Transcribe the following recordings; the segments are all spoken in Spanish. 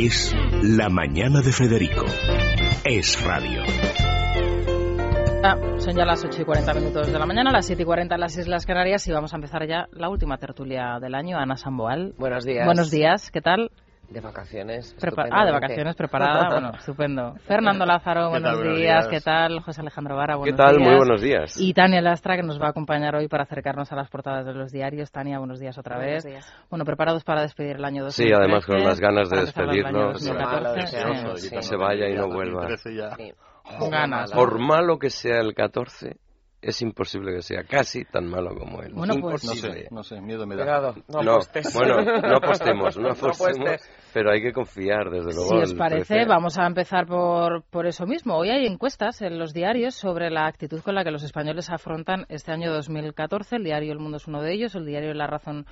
Es La Mañana de Federico. Es radio. Ah, son ya las 8 y 40 minutos de la mañana, las 7 y 40 en las Islas Canarias y vamos a empezar ya la última tertulia del año. Ana Samboal. Buenos días. Buenos días, ¿qué tal? De vacaciones. ah, de vacaciones, preparada. bueno, estupendo. Fernando Lázaro, buenos, días. ¿Qué tal? José Alejandro Vara, buenos días. ¿Qué tal? Muy buenos días. Y Tania Lastra, que nos va a acompañar hoy para acercarnos a las portadas de los diarios. Tania, buenos días otra vez. Días. Bueno, preparados para despedir el año 2013. Sí, además con las ganas de despedirnos. Que se vaya y no vuelva. Con ganas. Por malo que sea el 14, es imposible que sea casi tan malo como él. Bueno, pues no sé, no sé, miedo me da. no, no bueno, no apostemos, no apostemos, pero hay que confiar, desde luego. Si os parece, vamos a empezar por, por eso mismo. Hoy hay encuestas en los diarios sobre la actitud con la que los españoles afrontan este año 2014. El diario El Mundo es uno de ellos, el diario La Razón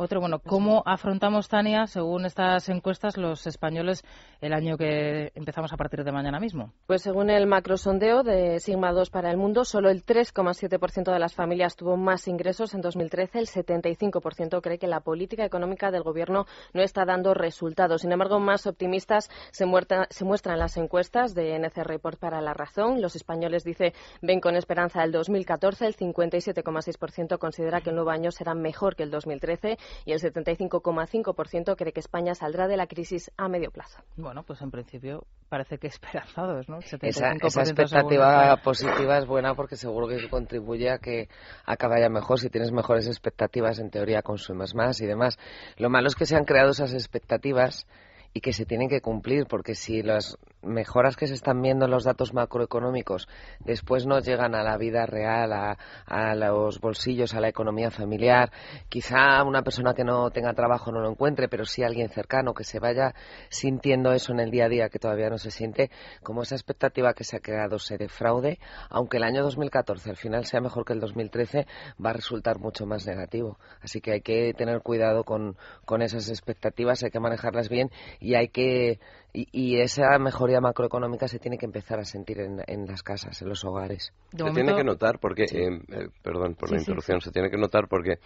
otro, bueno, ¿cómo afrontamos, Tania, según estas encuestas, los españoles el año que empezamos a partir de mañana mismo? Pues según el macrosondeo de Sigma 2 para el mundo, solo el 3,7% de las familias tuvo más ingresos en 2013. El 75% cree que la política económica del Gobierno no está dando resultados. Sin embargo, más optimistas se, se muestran las encuestas de NC Report para La Razón. Los españoles, dice, ven con esperanza el 2014. El 57,6% considera que el nuevo año será mejor que el 2013 y el 75,5% cree que España saldrá de la crisis a medio plazo. Bueno, pues en principio parece que esperanzados, ¿no? esa, expectativa positiva es buena porque seguro que contribuye a que acabe ya mejor. Si tienes mejores expectativas, en teoría consumes más y demás. Lo malo es que se han creado esas expectativas y que se tienen que cumplir, porque si las mejoras que se están viendo en los datos macroeconómicos después no llegan a la vida real, a, a, los bolsillos, a la economía familiar, quizá una persona que no tenga trabajo no lo encuentre, pero sí alguien cercano que se vaya sintiendo eso en el día a día que todavía no se siente, como esa expectativa que se ha creado se defraude, aunque el año 2014 al final sea mejor que el 2013, va a resultar mucho más negativo. Así que hay que tener cuidado con, con esas expectativas, hay que manejarlas bien y hay que y, esa mejoría macroeconómica se tiene que empezar a sentir en, las casas, en los hogares. Se tiene que notar porque, eh, eh, perdón por la interrupción, se tiene que notar porque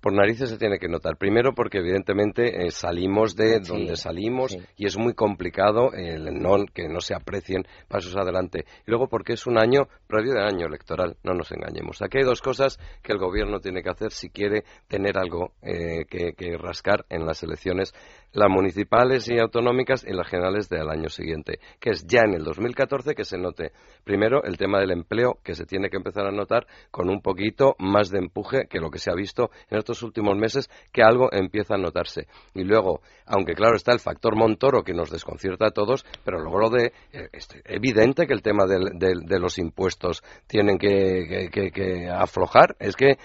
por narices se tiene que notar. Primero porque evidentemente eh, salimos de donde salimos y es muy complicado el no, que no se aprecien pasos adelante. Y luego porque es un año previo de año electoral, no nos engañemos. Aquí hay dos cosas que el gobierno tiene que hacer si quiere tener algo que, que rascar en las elecciones las municipales y autonómicas y las generales del año siguiente, que es ya en el 2014 que se note primero el tema del empleo, que se tiene que empezar a notar con un poquito más de empuje que lo que se ha visto en estos últimos meses, que algo empieza a notarse. Y luego, aunque claro está el factor Montoro que nos desconcierta a todos, pero luego lo de eh, es evidente que el tema de los impuestos tienen que, aflojar. Es que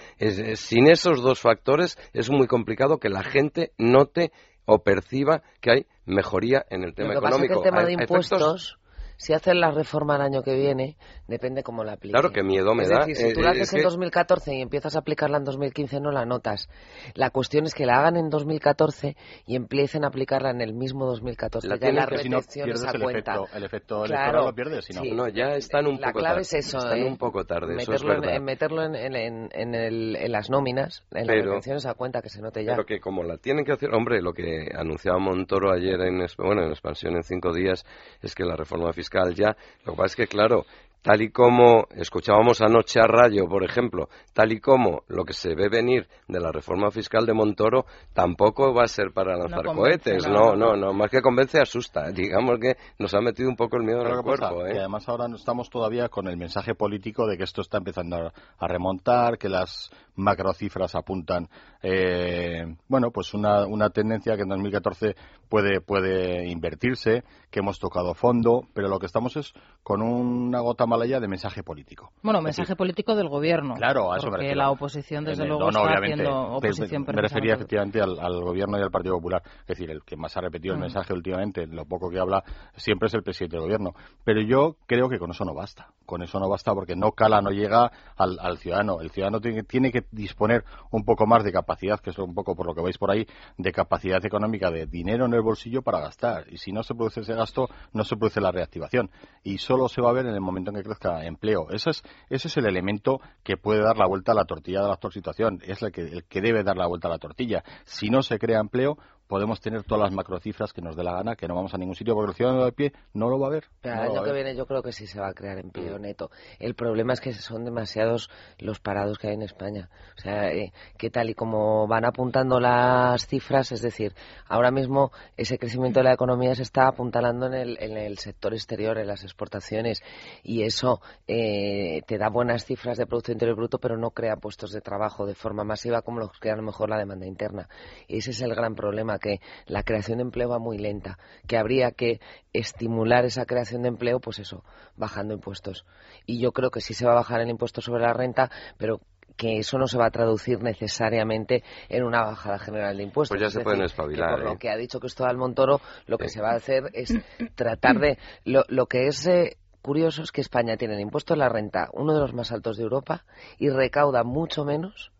sin esos dos factores es muy complicado que la gente note o perciba que hay mejoría en el tema económico. el tema de impuestos si hacen la reforma el año que viene, depende cómo la apliques. Claro, que miedo me da. Decir, si tú la haces en 2014 y empiezas a aplicarla en 2015, no la notas. La cuestión es que la hagan en 2014 y empiecen a aplicarla en el mismo 2014. La ya la si no pierdes el efecto, el efecto electoral lo pierdes. Si no. no, ya están un la poco clave tarde. es eso. Están ¿eh? un poco tarde, meterlo, eso es en, meterlo en, en, en, el, en, las nóminas, en las retenciones a cuenta, que se note ya. Pero que como la tienen que hacer, hombre, lo que anunciaba Montoro ayer en, bueno, en expansión en cinco días es que la reforma fiscal ya. Lo que pasa es que, claro, tal y como escuchábamos anoche a Rayo, por ejemplo, tal y como lo que se ve venir de la reforma fiscal de Montoro, tampoco va a ser para lanzar cohetes, no, no, no, más que convence, asusta. Digamos que nos ha metido un poco el miedo en el cuerpo. ¿eh? Y además ahora estamos todavía con el mensaje político de que esto está empezando a remontar, que las macrocifras apuntan, eh, bueno, pues una, una tendencia que en 2014 puede, puede invertirse, que hemos tocado fondo, pero lo que estamos es con una gota malaya de mensaje político. Bueno, mensaje político del gobierno. Claro, a eso porque la oposición, desde luego, está haciendo oposición. Me, refería efectivamente al, gobierno y al Partido Popular. Es decir, el que más ha repetido el mm. mensaje últimamente, lo poco que habla, siempre es el presidente del gobierno. Pero yo creo que con eso no basta. Con eso no basta porque no cala, no llega al, ciudadano. El ciudadano tiene, tiene que disponer un poco más de capacidad, que es un poco por lo que veis por ahí, de capacidad económica, de dinero en el bolsillo para gastar. Y si no se produce ese gasto, no se produce la reactivación. Y solo se va a ver en el momento en que crezca empleo. Ese es, ese es el elemento que puede dar la vuelta a la tortilla de la actual situación. Es el que, el que debe dar la vuelta a la tortilla. Si no se crea empleo, podemos tener todas las macrocifras que nos dé la gana, que no vamos a ningún sitio, porque el ciudadano de pie no lo va a ver. Pero el año que viene yo creo que sí se va a crear empleo neto. El problema es que son demasiados los parados que hay en España. O sea, eh, que tal y como van apuntando las cifras, es decir, ahora mismo ese crecimiento de la economía se está apuntalando en el, en el sector exterior, en las exportaciones, y eso eh, te da buenas cifras de Producto Interior Bruto, pero no crea puestos de trabajo de forma masiva como los crea a lo mejor la demanda interna. Ese es el gran problema, que la creación de empleo va muy lenta, que habría que estimular esa creación de empleo, pues eso, bajando impuestos. Y yo creo que sí se va a bajar el impuesto sobre la renta, pero que eso no se va a traducir necesariamente en una bajada general de impuestos. Pues ya se pueden espabilar. por lo ¿eh? que ha dicho Cristóbal Montoro, lo que se va a hacer es tratar de. Lo, que es. Eh, curioso es que España tiene el impuesto a la renta uno de los más altos de Europa y recauda mucho menos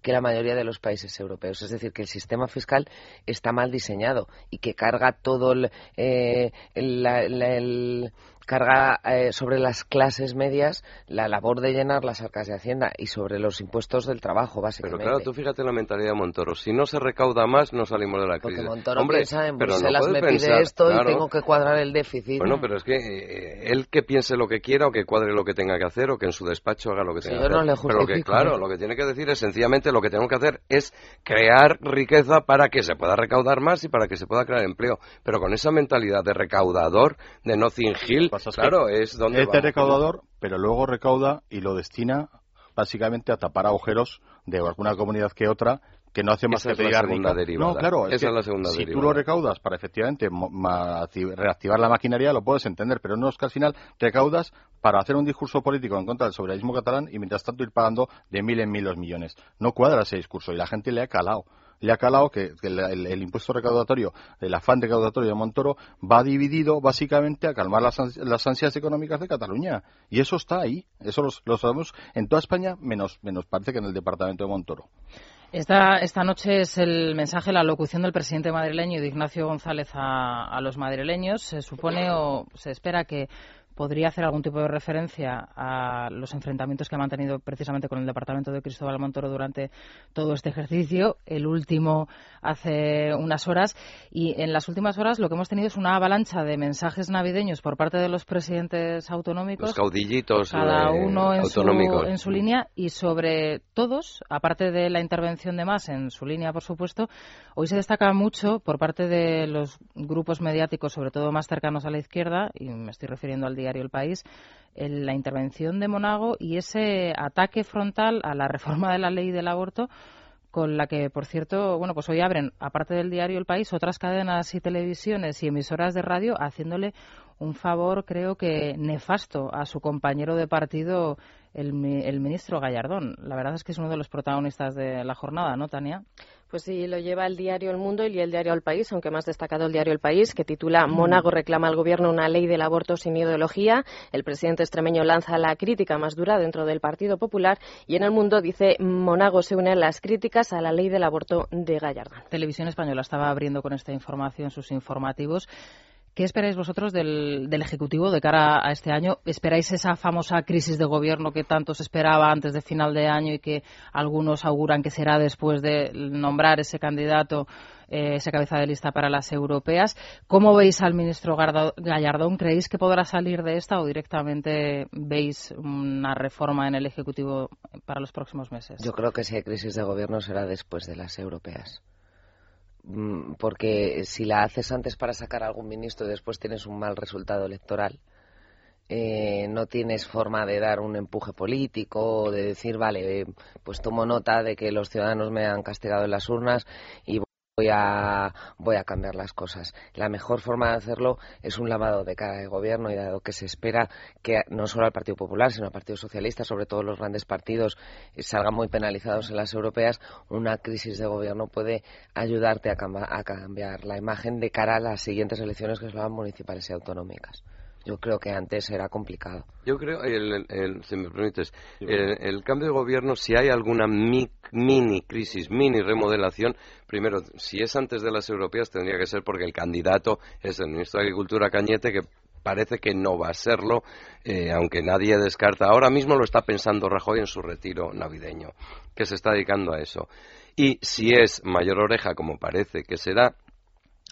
que la mayoría de los países europeos. Es decir, que el sistema fiscal está mal diseñado y que carga todo el, eh, el carga eh, sobre las clases medias la labor de llenar las arcas de Hacienda y sobre los impuestos del trabajo, básicamente. Pero claro, tú fíjate la mentalidad de Montoro. Si no se recauda más, no salimos de la crisis. Porque Montoro piensa en Bruselas me pide esto y tengo que cuadrar el déficit. Bueno, pero es que eh, él que piense lo que quiera o que cuadre lo que tenga que hacer o que en su despacho haga lo que tenga que hacer. pero que, claro, lo que tiene que decir es sencillamente lo que tengo que hacer es crear riqueza para que se pueda recaudar más y para que se pueda crear empleo. Pero con esa mentalidad de recaudador, de no Hill, claro, es donde este recaudador, pero luego recauda y lo destina básicamente a tapar agujeros de alguna comunidad que otra que no hace más que pedir No, claro, es, la segunda si tú lo recaudas para efectivamente reactivar la maquinaria, lo puedes entender, pero no es que al final recaudas para hacer un discurso político en contra del soberanismo catalán y mientras tanto ir pagando de mil en mil los millones. No cuadra ese discurso y la gente le ha calado le ha calado que, el, impuesto recaudatorio, el afán recaudatorio de Montoro va dividido básicamente a calmar las, ansias económicas de Cataluña. Y eso está ahí. Eso lo, sabemos en toda España, menos, menos parece que en el departamento de Montoro. Esta, esta noche es el mensaje, la locución del presidente madrileño de Ignacio González a, a los madrileños. Se supone o se espera que podría hacer algún tipo de referencia a los enfrentamientos que ha mantenido precisamente con el departamento de Cristóbal Montoro durante todo este ejercicio, el último hace unas horas. Y en las últimas horas lo que hemos tenido es una avalancha de mensajes navideños por parte de los presidentes autonómicos. Los caudillitos cada uno en, autonómicos. Su, en su línea y sobre todos, aparte de la intervención de más en su línea, por supuesto, hoy se destaca mucho por parte de los grupos mediáticos, sobre todo más cercanos a la izquierda, y me estoy refiriendo al día el País, la intervención de Monago y ese ataque frontal a la reforma de la ley del aborto con la que, por cierto, bueno, pues hoy abren, aparte del diario El País, otras cadenas y televisiones y emisoras de radio haciéndole un favor, creo que nefasto, a su compañero de partido, el, el ministro Gallardón. La verdad es que es uno de los protagonistas de la jornada, ¿no, Tania? Pues sí, lo lleva el diario El Mundo y el diario El País, aunque más destacado el diario El País, que titula mm. Mónago reclama al gobierno una ley del aborto sin ideología. El presidente extremeño lanza la crítica más dura dentro del Partido Popular y en El Mundo dice Monago se une a las críticas a la ley del aborto de Gallardón. Televisión Española estaba abriendo con esta información sus informativos. ¿Qué esperáis vosotros del, Ejecutivo de cara a este año? ¿Esperáis esa famosa crisis de gobierno que tanto se esperaba antes de final de año y que algunos auguran que será después de nombrar ese candidato, eh, esa cabeza de lista para las europeas? ¿Cómo veis al ministro Gallardón? ¿Creéis que podrá salir de esta o directamente veis una reforma en el Ejecutivo para los próximos meses? Yo creo que si hay crisis de gobierno será después de las europeas. Mm, porque si la haces antes para sacar a algún ministro y después tienes un mal resultado electoral, eh, no tienes forma de dar un empuje político de decir, vale, pues tomo nota de que los ciudadanos me han castigado en las urnas y voy a, voy a cambiar las cosas. La mejor forma de hacerlo es un lavado de cara de gobierno y dado que se espera que no solo al Partido Popular, sino al Partido Socialista, sobre todo los grandes partidos, eh, salgan muy penalizados en las europeas, una crisis de gobierno puede ayudarte a, a cambiar la imagen de cara a las siguientes elecciones que serán municipales y autonómicas. Yo creo que antes era complicado. Yo creo, el, si me permites, el, cambio de gobierno, si hay alguna mini crisis, mini remodelación, primero, si es antes de las europeas, tendría que ser porque el candidato es el ministro de Agricultura Cañete, que parece que no va a serlo, eh, aunque nadie descarta. Ahora mismo lo está pensando Rajoy en su retiro navideño, que se está dedicando a eso. Y si es mayor oreja, como parece que será,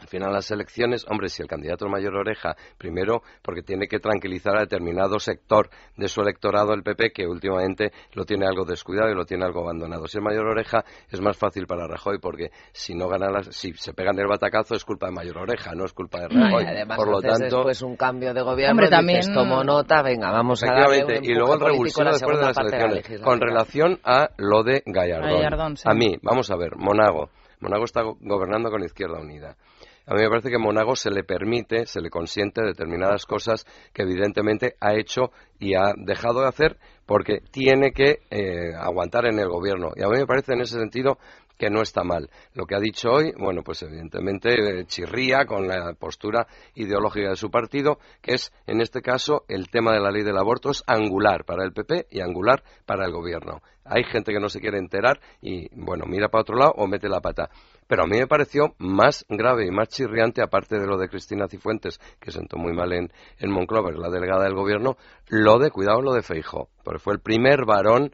al final las elecciones, hombre, si el candidato es mayor oreja, primero porque tiene que tranquilizar a determinado sector de su electorado, el PP, que últimamente lo tiene algo descuidado y lo tiene algo abandonado. Si es mayor oreja, es más fácil para Rajoy, porque si no gana si se pegan el batacazo es culpa de mayor oreja, no es culpa de Rajoy. además, Por lo tanto, después un cambio de gobierno, hombre, también tomo nota, venga, vamos a darle un y luego el revulsivo después de las elecciones. Con relación a lo de Gallardón, a mí, vamos a ver, Monago. Monago está gobernando con Izquierda Unida. A mí me parece que Monago se le permite, se le consiente determinadas cosas que evidentemente ha hecho y ha dejado de hacer porque tiene que eh, aguantar en el gobierno. Y a mí me parece en ese sentido que no está mal. Lo que ha dicho hoy, bueno, pues evidentemente eh, chirría con la postura ideológica de su partido, que es, en este caso, el tema de la ley del aborto es angular para el PP y angular para el gobierno. Hay gente que no se quiere enterar y, bueno, mira para otro lado o mete la pata. Pero a mí me pareció más grave y más chirriante, aparte de lo de Cristina Cifuentes, que sentó muy mal en, en Monclover, la delegada del gobierno, lo de, cuidado, lo de Feijó, porque fue el primer varón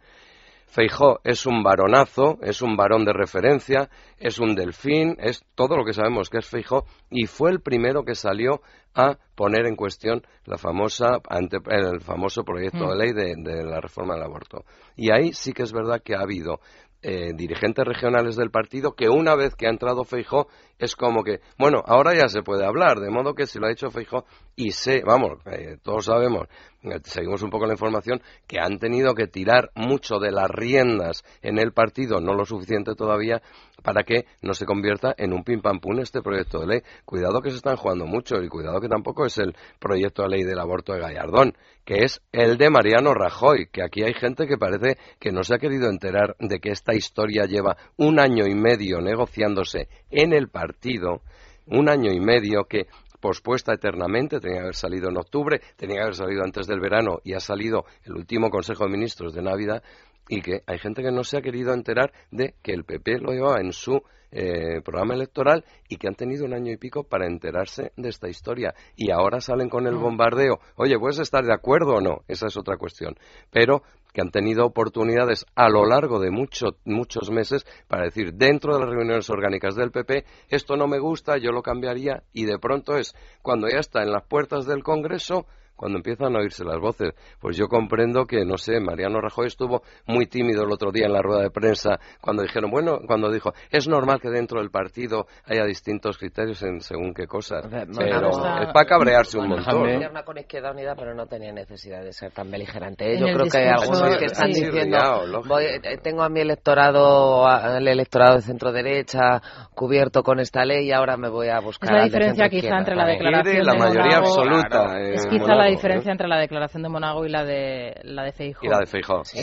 Feijó es un varonazo, es un varón de referencia, es un delfín, es todo lo que sabemos que es Feijó y fue el primero que salió a poner en cuestión la famosa, el famoso proyecto de mm. ley de, de, la reforma del aborto. Y ahí sí que es verdad que ha habido eh, dirigentes regionales del partido que una vez que ha entrado Feijó es como que, bueno, ahora ya se puede hablar, de modo que si lo ha hecho Feijó y sé, vamos, eh, todos sabemos, eh, seguimos un poco la información, que han tenido que tirar mucho de las riendas en el partido, no lo suficiente todavía, para que no se convierta en un pim pam pum este proyecto de ley. Cuidado que se están jugando mucho y cuidado que tampoco es el proyecto de ley del aborto de Gallardón, que es el de Mariano Rajoy, que aquí hay gente que parece que no se ha querido enterar de que esta historia lleva un año y medio negociándose en el partido, un año y medio que pospuesta eternamente, tenía que haber salido en octubre, tenía que haber salido antes del verano y ha salido el último Consejo de Ministros de Navidad y que hay gente que no se ha querido enterar de que el PP lo llevaba en su eh, programa electoral y que han tenido un año y pico para enterarse de esta historia y ahora salen con el mm. bombardeo. Oye, ¿puedes estar de acuerdo o no? Esa es otra cuestión. Pero que han tenido oportunidades a lo largo de muchos muchos meses para decir dentro de las reuniones orgánicas del PP esto no me gusta, yo lo cambiaría y de pronto es cuando ya está en las puertas del Congreso cuando empiezan a oírse las voces. Pues yo comprendo que, no sé, Mariano Rajoy estuvo muy tímido el otro día en la rueda de prensa cuando dijeron, bueno, cuando dijo, es normal que dentro del partido haya distintos criterios en según qué cosas. pero es para cabrearse un montón. ¿no? con Izquierda Unida, pero no tenía necesidad de ser tan beligerante. ¿eh? Yo creo que hay algunos que están diciendo, eh, tengo a mi electorado, el electorado de centro derecha cubierto con esta ley y ahora me voy a buscar. Es la diferencia quizá entre la declaración la mayoría absoluta. es quizá la diferencia entre la declaración de Monago y la de la de Feijóo. Y la de Feijóo, sí.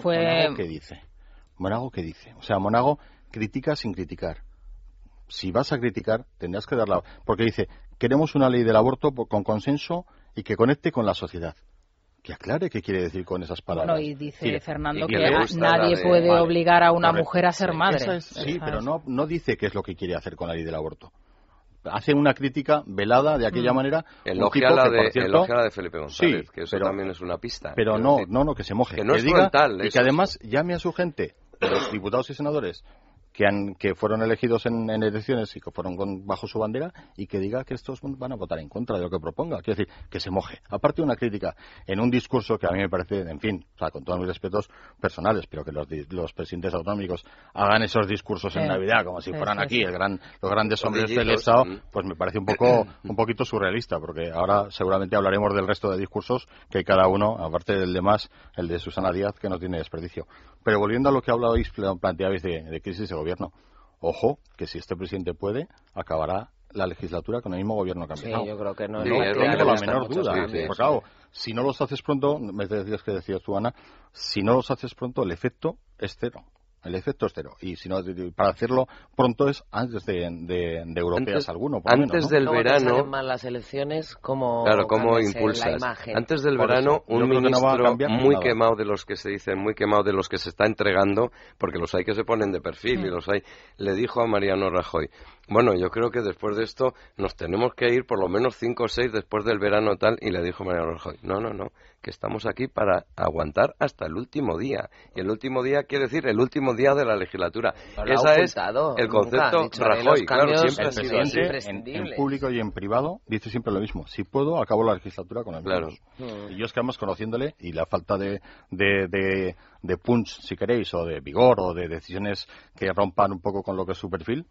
fue... ¿Monago qué dice? ¿Monago qué dice? O sea, Monago critica sin criticar. Si vas a criticar, tendrás que darla... Porque dice, queremos una ley del aborto con consenso y que conecte con la sociedad que aclare qué quiere decir con esas palabras. Bueno, y dice Fernando que, nadie puede obligar a una mujer a ser madre. sí, pero no, no dice qué es lo que quiere hacer con la ley del aborto hace una crítica velada de aquella mm. manera. Elogia la, de, de Felipe González, que eso también es una pista. Pero no, no, no, que se moje. Que no es diga, Y que además llame a su gente, los diputados y senadores, que, han, que fueron elegidos en, elecciones y que fueron bajo su bandera y que diga que estos van a votar en contra de lo que proponga. Quiero decir, que se moje. Aparte de una crítica en un discurso que a mí me parece, en fin, o sea, con todos mis respetos personales, pero que los, presidentes autonómicos hagan esos discursos en Navidad como si fueran aquí el gran, los grandes hombres del Estado, pues me parece un poco un poquito surrealista, porque ahora seguramente hablaremos del resto de discursos que hay cada uno, aparte del demás, el de Susana Díaz, que no tiene desperdicio. Pero volviendo a lo que hablabais, planteabais de, de crisis de gobierno, ojo, que si este presidente puede, acabará la legislatura con el mismo gobierno cambiado. Sí, yo creo que no, no tengo la menor duda. si no los haces pronto, me decías que decías tú, Ana, si no los haces pronto, el efecto es cero. El efecto es cero. Y si no, para hacerlo pronto es antes de, de, de europeas antes, alguno. antes del verano. más las elecciones, ¿cómo, claro, ¿cómo impulsas? Antes del verano, un ministro muy quemado de los que se dicen, muy quemado de los que se está entregando, porque los hay que se ponen de perfil y los hay, le dijo a Mariano Rajoy: Bueno, yo creo que después de esto nos tenemos que ir por lo menos cinco o seis después del verano tal. Y le dijo Mariano Rajoy: No, no, no que estamos aquí para aguantar hasta el último día. Y el último día quiere decir el último día de la legislatura. Ese es el concepto Rajoy. Claro, siempre el presidente en, público y en privado dice siempre lo mismo. Si puedo, acabo la legislatura con el claro. Y yo es que vamos conociéndole y la falta de, de, de, de punch, si queréis, o de vigor o de decisiones que rompan un poco con lo que es su perfil,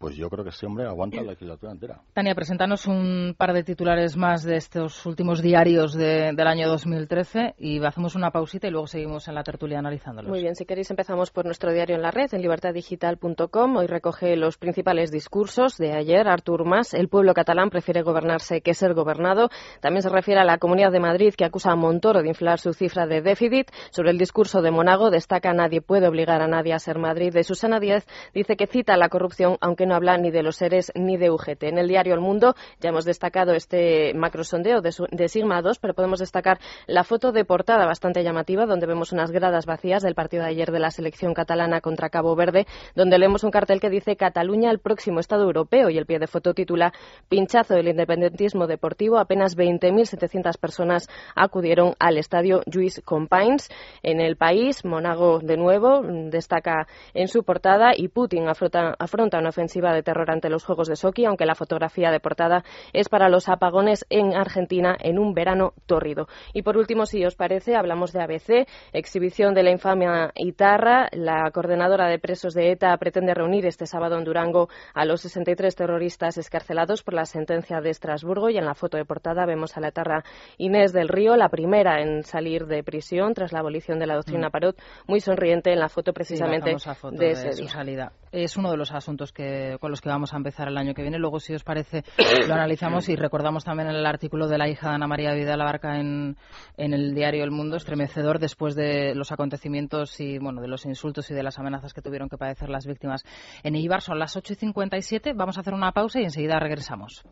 pues yo creo que ese hombre aguanta la legislatura entera. Tania, preséntanos un par de titulares más de estos últimos diarios del año 2013 y hacemos una pausita y luego seguimos en la tertulia analizándolos. Muy bien, si queréis empezamos por nuestro diario en la red, en libertaddigital.com. Hoy recoge los principales discursos de ayer. Artur Mas, el pueblo catalán prefiere gobernarse que ser gobernado. También se refiere a la Comunidad de Madrid que acusa a Montoro de inflar su cifra de déficit. Sobre el discurso de Monago destaca nadie puede obligar a nadie a ser Madrid. De Susana Díez dice que cita la corrupción aunque no habla ni de los seres ni de UGT. En el diario El Mundo ya hemos destacado este macrosondeo de, de Sigma 2, pero podemos destacar la foto de portada bastante llamativa, donde vemos unas gradas vacías del partido de ayer de la selección catalana contra Cabo Verde, donde leemos un cartel que dice Cataluña el próximo Estado europeo y el pie de foto titula Pinchazo del independentismo deportivo. Apenas 20.700 personas acudieron al estadio Lluís Companys. En el país, Monago de nuevo destaca en su portada y Putin afronta una ofensiva de terror ante los Juegos de Sochi, aunque la fotografía de portada es para los apagones en Argentina en un verano tórrido. Y por último, si os parece, hablamos de ABC, exhibición de la infamia Itarra. La coordinadora de presos de ETA pretende reunir este sábado en Durango a los 63 terroristas escarcelados por la sentencia de Estrasburgo y en la foto de portada vemos a la etarra Inés del Río, la primera en salir de prisión tras la abolición de la doctrina mm. Parot, muy sonriente en la foto precisamente de, ese su salida. Es uno de los asuntos que, con los que vamos a empezar el año que viene. Luego, si os parece, lo analizamos y recordamos también el artículo de la hija de Ana María Vidal Abarca en, en el diario El Mundo, estremecedor después de los acontecimientos y bueno, de los insultos y de las amenazas que tuvieron que padecer las víctimas en Ibar. Son las 8 y 57. Vamos a hacer una pausa y enseguida regresamos.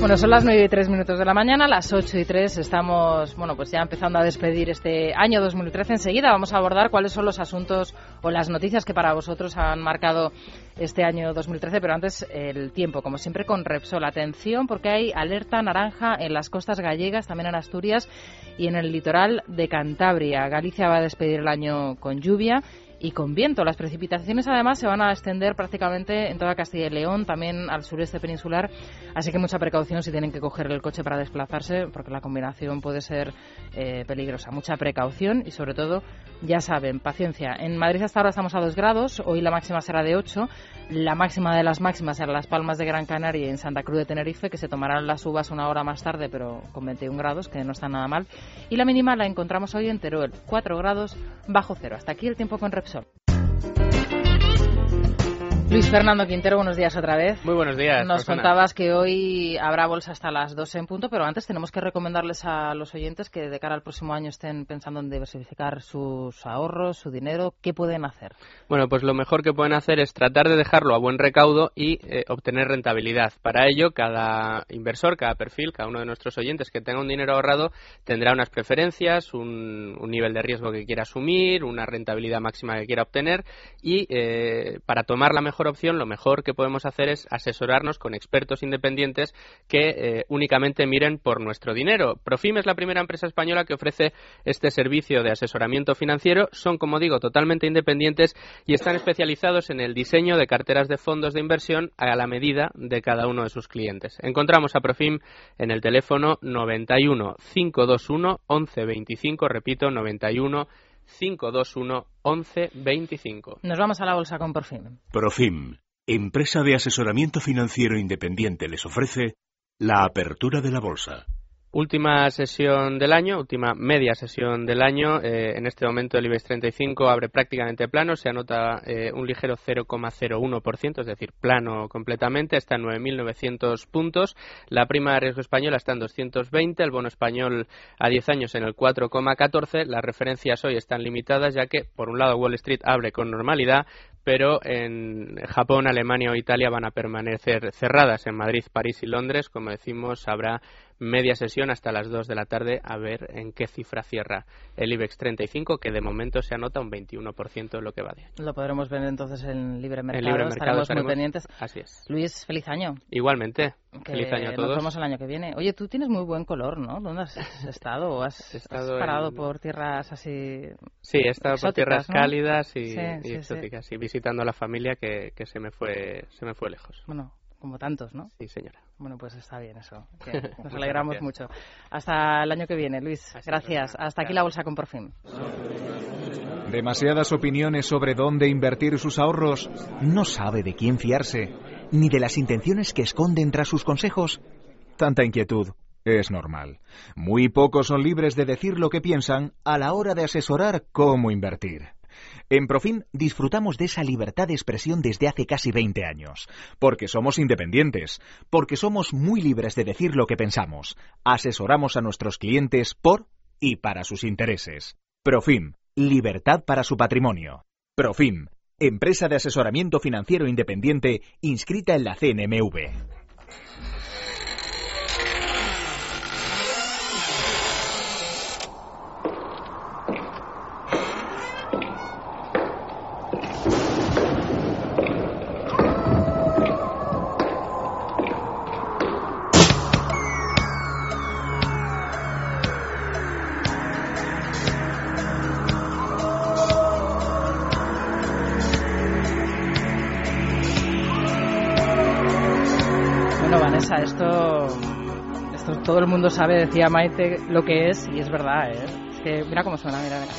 Bueno, son las 9 y 3 minutos de la mañana, las 8 y 3 estamos, bueno, pues ya empezando a despedir este año 2013. Enseguida vamos a abordar cuáles son los asuntos o las noticias que para vosotros han marcado este año 2013, pero antes el tiempo, como siempre con Repsol. Atención porque hay alerta naranja en las costas gallegas, también en Asturias y en el litoral de Cantabria. Galicia va a despedir el año con lluvia y con viento. Las precipitaciones además se van a extender prácticamente en toda Castilla y León, también al sureste peninsular, así que mucha precaución si tienen que coger el coche para desplazarse, porque la combinación puede ser eh, peligrosa. Mucha precaución y sobre todo, ya saben, paciencia. En Madrid hasta ahora estamos a 2 grados, hoy la máxima será de 8, la máxima de las máximas será Las Palmas de Gran Canaria y en Santa Cruz de Tenerife, que se tomarán las uvas una hora más tarde, pero con 21 grados, que no está nada mal. Y la mínima la encontramos hoy en Teruel, 4 grados bajo cero. Hasta aquí el tiempo con Repsol. Jackson. Luis Fernando Quintero, buenos días otra vez. Muy buenos días. Nos contabas que hoy habrá bolsa hasta las 12 en punto, pero antes tenemos que recomendarles a los oyentes que de cara al próximo año estén pensando en diversificar sus ahorros, su dinero. ¿Qué pueden hacer? Bueno, pues lo mejor que pueden hacer es tratar de dejarlo a buen recaudo y eh, obtener rentabilidad. Para ello, cada inversor, cada perfil, cada uno de nuestros oyentes que tenga un dinero ahorrado tendrá unas preferencias, un, nivel de riesgo que quiera asumir, una rentabilidad máxima que quiera obtener y eh, para tomar la mejor opción, lo mejor que podemos hacer es asesorarnos con expertos independientes que eh, únicamente miren por nuestro dinero. Profim es la primera empresa española que ofrece este servicio de asesoramiento financiero. Son, como digo, totalmente independientes y están especializados en el diseño de carteras de fondos de inversión a la medida de cada uno de sus clientes. Encontramos a Profim en el teléfono 91 521 1125, repito, 91 521 1125. Nos vamos a la bolsa con Profim. Profim, empresa de asesoramiento financiero independiente, les ofrece la apertura de la bolsa. Última sesión del año, última media sesión del año. Eh, en este momento el IBEX 35 abre prácticamente plano, se anota eh, un ligero 0,01%, es decir, plano completamente, en 9.900 puntos. La prima de riesgo española está en 220, el bono español a 10 años en el 4,14. Las referencias hoy están limitadas ya que, por un lado, Wall Street abre con normalidad, pero en Japón, Alemania o Italia van a permanecer cerradas. En Madrid, París y Londres, como decimos, habrá media sesión hasta las 2 de la tarde a ver en qué cifra cierra el IBEX 35, que de momento se anota un 21% de lo que va de año. Lo podremos ver entonces en libre mercado. En libre mercado estaremos, muy pendientes. Así es. Luis, feliz año. Igualmente. feliz año a todos. Nos vemos el año que viene. Oye, tú tienes muy buen color, ¿no? ¿Dónde has estado? ¿Has, estado parado por tierras así? Sí, he estado por tierras cálidas y, exóticas y visitando a la familia que, que se me fue se me fue lejos. Bueno, como tantos, ¿no? Sí, señora. Bueno, pues está bien eso. nos alegramos mucho. Hasta el año que viene, Luis. gracias. Hasta aquí la bolsa con por fin. Demasiadas opiniones sobre dónde invertir sus ahorros. No sabe de quién fiarse, ni de las intenciones que esconden tras sus consejos. Tanta inquietud es normal. Muy pocos son libres de decir lo que piensan a la hora de asesorar cómo invertir. En Profin disfrutamos de esa libertad de expresión desde hace casi 20 años, porque somos independientes, porque somos muy libres de decir lo que pensamos, asesoramos a nuestros clientes por y para sus intereses. Profim, libertad para su patrimonio. Profim, empresa de asesoramiento financiero independiente inscrita en la CNMV. Esto, esto todo el mundo sabe, decía Maite, lo que es y es verdad, ¿eh? Es que mira cómo suena, mira, mira.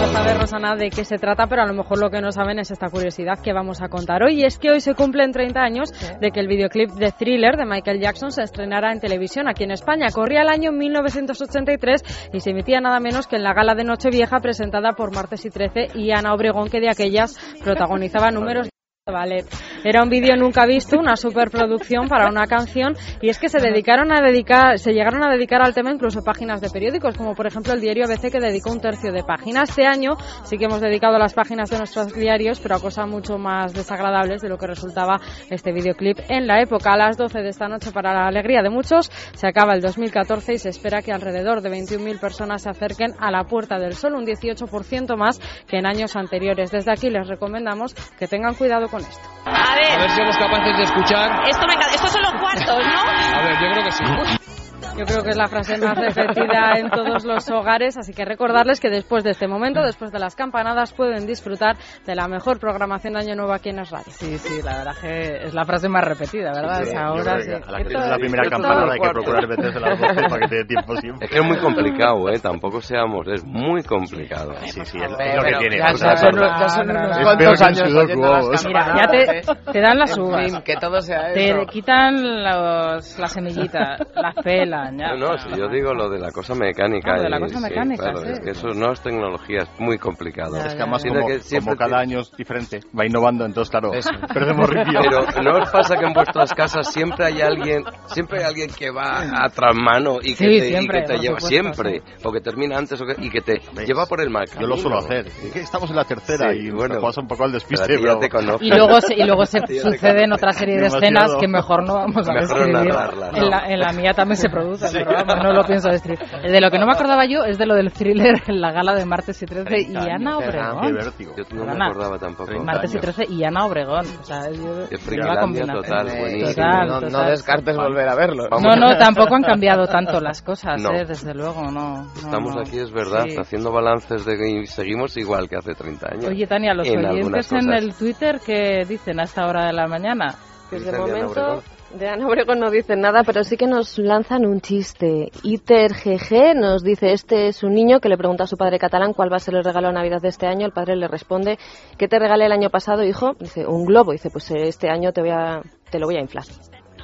A saber, Rosana, de qué se trata, pero a lo mejor lo que no saben es esta curiosidad que vamos a contar hoy. Y es que hoy se cumplen 30 años de que el videoclip de Thriller de Michael Jackson se estrenara en televisión aquí en España. Corría el año 1983 y se emitía nada menos que en la gala de Nochevieja presentada por Martes y Trece y Ana Obregón, que de aquellas protagonizaba números Vale. Era un vídeo nunca visto, una superproducción para una canción y es que se dedicaron a dedicar, se llegaron a dedicar al tema incluso páginas de periódicos, como por ejemplo el diario ABC que dedicó un tercio de páginas. Este año sí que hemos dedicado las páginas de nuestros diarios, pero a cosas mucho más desagradables de lo que resultaba este videoclip en la época. A las 12 de esta noche, para la alegría de muchos, se acaba el 2014 y se espera que alrededor de 21.000 personas se acerquen a la Puerta del Sol, un 18% más que en años anteriores. Desde aquí les recomendamos que tengan cuidado con esto. A ver. A ver si somos capaces de escuchar. Esto me encanta. Estos son los cuartos, ¿no? A ver, yo creo que sí. Yo creo que es la frase más repetida en todos los hogares, así que recordarles que después de este momento, después de las campanadas, pueden disfrutar de la mejor programación de Año Nuevo aquí en Es Radio. Sí, sí, la verdad que es la frase más repetida, ¿verdad? Sí, ahora sí. A la que es la primera campanada hay que procurar meterse las voces para que te dé tiempo siempre. Es que es muy complicado, ¿eh? Tampoco seamos, es muy complicado. Sí, sí, es, lo que tiene. Ya, son, unos cuantos años Mira, ya te, te dan las uvas. que todo sea eso. Te quitan los, las semillitas, las pelas no, no, si yo digo lo de la cosa mecánica. Ah, de la cosa mecánica, sí, Es que eso no es tecnología, es muy complicado. es que además como, cada año es diferente, va innovando, entonces claro, perdemos ritmo. Pero ¿no os pasa que en vuestras casas siempre hay alguien, siempre hay alguien que va a mano y que te, siempre, te lleva, siempre, o que termina antes o que, y que te lleva por el mal Yo lo suelo hacer, estamos en la tercera y bueno, pasa un poco al despiste. y luego se, y luego se suceden otra serie de escenas que mejor no vamos a describir. En, la, en la mía también se produce, pero vamos, no lo pienso describir. De lo que no me acordaba yo es de lo del thriller en la gala de martes y 13 y Ana Obregón. Yo no me acordaba tampoco. Martes y 13 y Ana Obregón. O sea, yo, total, buenísimo. no, descartes volver a verlo. No, no, tampoco han cambiado tanto las cosas, eh, desde luego, no. Estamos aquí, es verdad, haciendo balances de y seguimos igual que hace 30 años. Oye, Tania, los oyentes en el Twitter, ¿qué dicen a esta hora de la mañana? Que de momento de Ana Obregón no dicen nada, pero sí que nos lanzan un chiste. Iter GG nos dice, este es un niño que le pregunta a su padre catalán cuál va a ser el regalo de Navidad de este año. El padre le responde, ¿qué te regalé el año pasado, hijo? Dice, un globo. Dice, pues eh, este año te, voy a, te lo voy a inflar.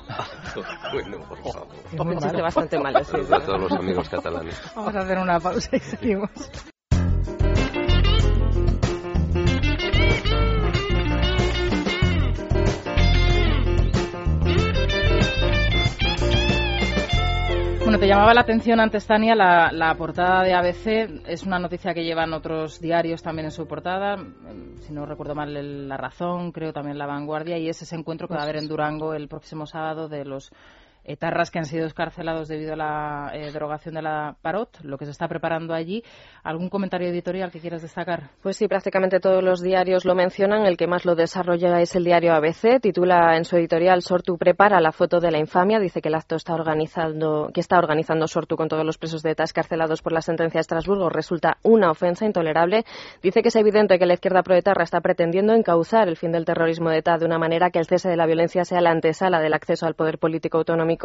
bueno, por favor. Un chiste bastante malo, sí. A todos los amigos catalanes. Vamos a hacer una pausa y seguimos. Bueno, te llamaba la atención antes, Tania, la, portada de ABC. Es una noticia que llevan otros diarios también en su portada. Si no recuerdo mal, La Razón, creo también La Vanguardia. Y es ese encuentro que va a haber en Durango el próximo sábado de los etarras que han sido escarcelados debido a la eh, derogación de la Parot, lo que se está preparando allí. ¿Algún comentario editorial que quieras destacar? Pues sí, prácticamente todos los diarios lo mencionan. El que más lo desarrolla es el diario ABC. Titula en su editorial Sortu prepara la foto de la infamia. Dice que el acto está organizando, que está organizando Sortu con todos los presos de ETA escarcelados por la sentencia de Estrasburgo resulta una ofensa intolerable. Dice que es evidente que la izquierda proetarra está pretendiendo encauzar el fin del terrorismo de ETA de una manera que el cese de la violencia sea la antesala del acceso al poder político autonómico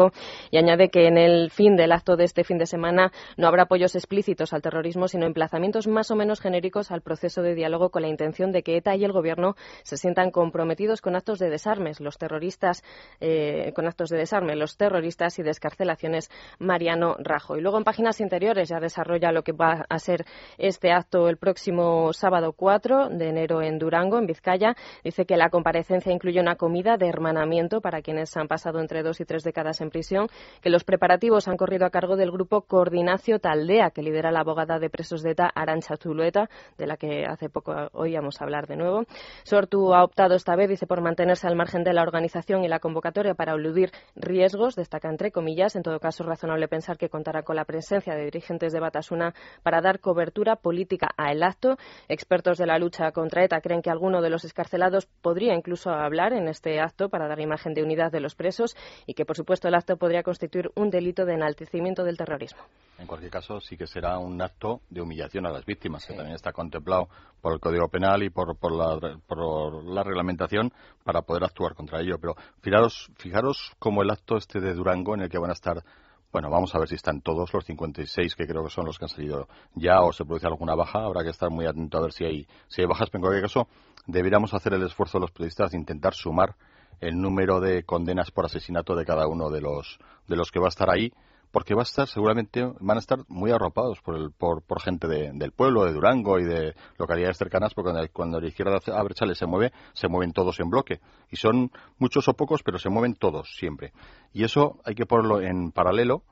y añade que en el fin del acto de este fin de semana no habrá apoyos explícitos al terrorismo, sino emplazamientos más o menos genéricos al proceso de diálogo con la intención de que ETA y el Gobierno se sientan comprometidos con actos de desarmes, los terroristas, eh, con actos de desarme, los terroristas y descarcelaciones Mariano Rajo. Y luego en páginas interiores ya desarrolla lo que va a ser este acto el próximo sábado 4 de enero en Durango, en Vizcaya. Dice que la comparecencia incluye una comida de hermanamiento para quienes han pasado entre dos y tres décadas en prisión, que los preparativos han corrido a cargo del grupo Coordinacio Taldea, que lidera la abogada de presos de ETA, Arancha Zulueta, de la que hace poco oíamos hablar de nuevo. Sortu ha optado esta vez, dice, por mantenerse al margen de la organización y la convocatoria para eludir riesgos, destaca entre comillas. En todo caso, es razonable pensar que contará con la presencia de dirigentes de Batasuna para dar cobertura política al acto. Expertos de la lucha contra ETA creen que alguno de los escarcelados podría incluso hablar en este acto para dar imagen de unidad de los presos y que, por supuesto, el acto podría constituir un delito de enaltecimiento del terrorismo. En cualquier caso, sí que será un acto de humillación a las víctimas, que también está contemplado por el Código Penal y por, por, la, por la reglamentación para poder actuar contra ello. Pero fijaros, fijaros como el acto este de Durango, en el que van a estar bueno, vamos a ver si están todos los 56, que creo que son los que han salido ya, o se produce alguna baja. Habrá que estar muy atento a ver si hay, si hay bajas, pero en cualquier caso, deberíamos hacer el esfuerzo de los periodistas de intentar sumar el número de condenas por asesinato de cada uno de los, de los que va a estar ahí, porque va a estar seguramente van a estar muy arropados por, el, por, por gente del pueblo, de Durango y de localidades cercanas, porque cuando, cuando la izquierda a Brechales se mueve, se mueven todos en bloque. Y son muchos o pocos, pero se mueven todos siempre. Y eso hay que ponerlo en paralelo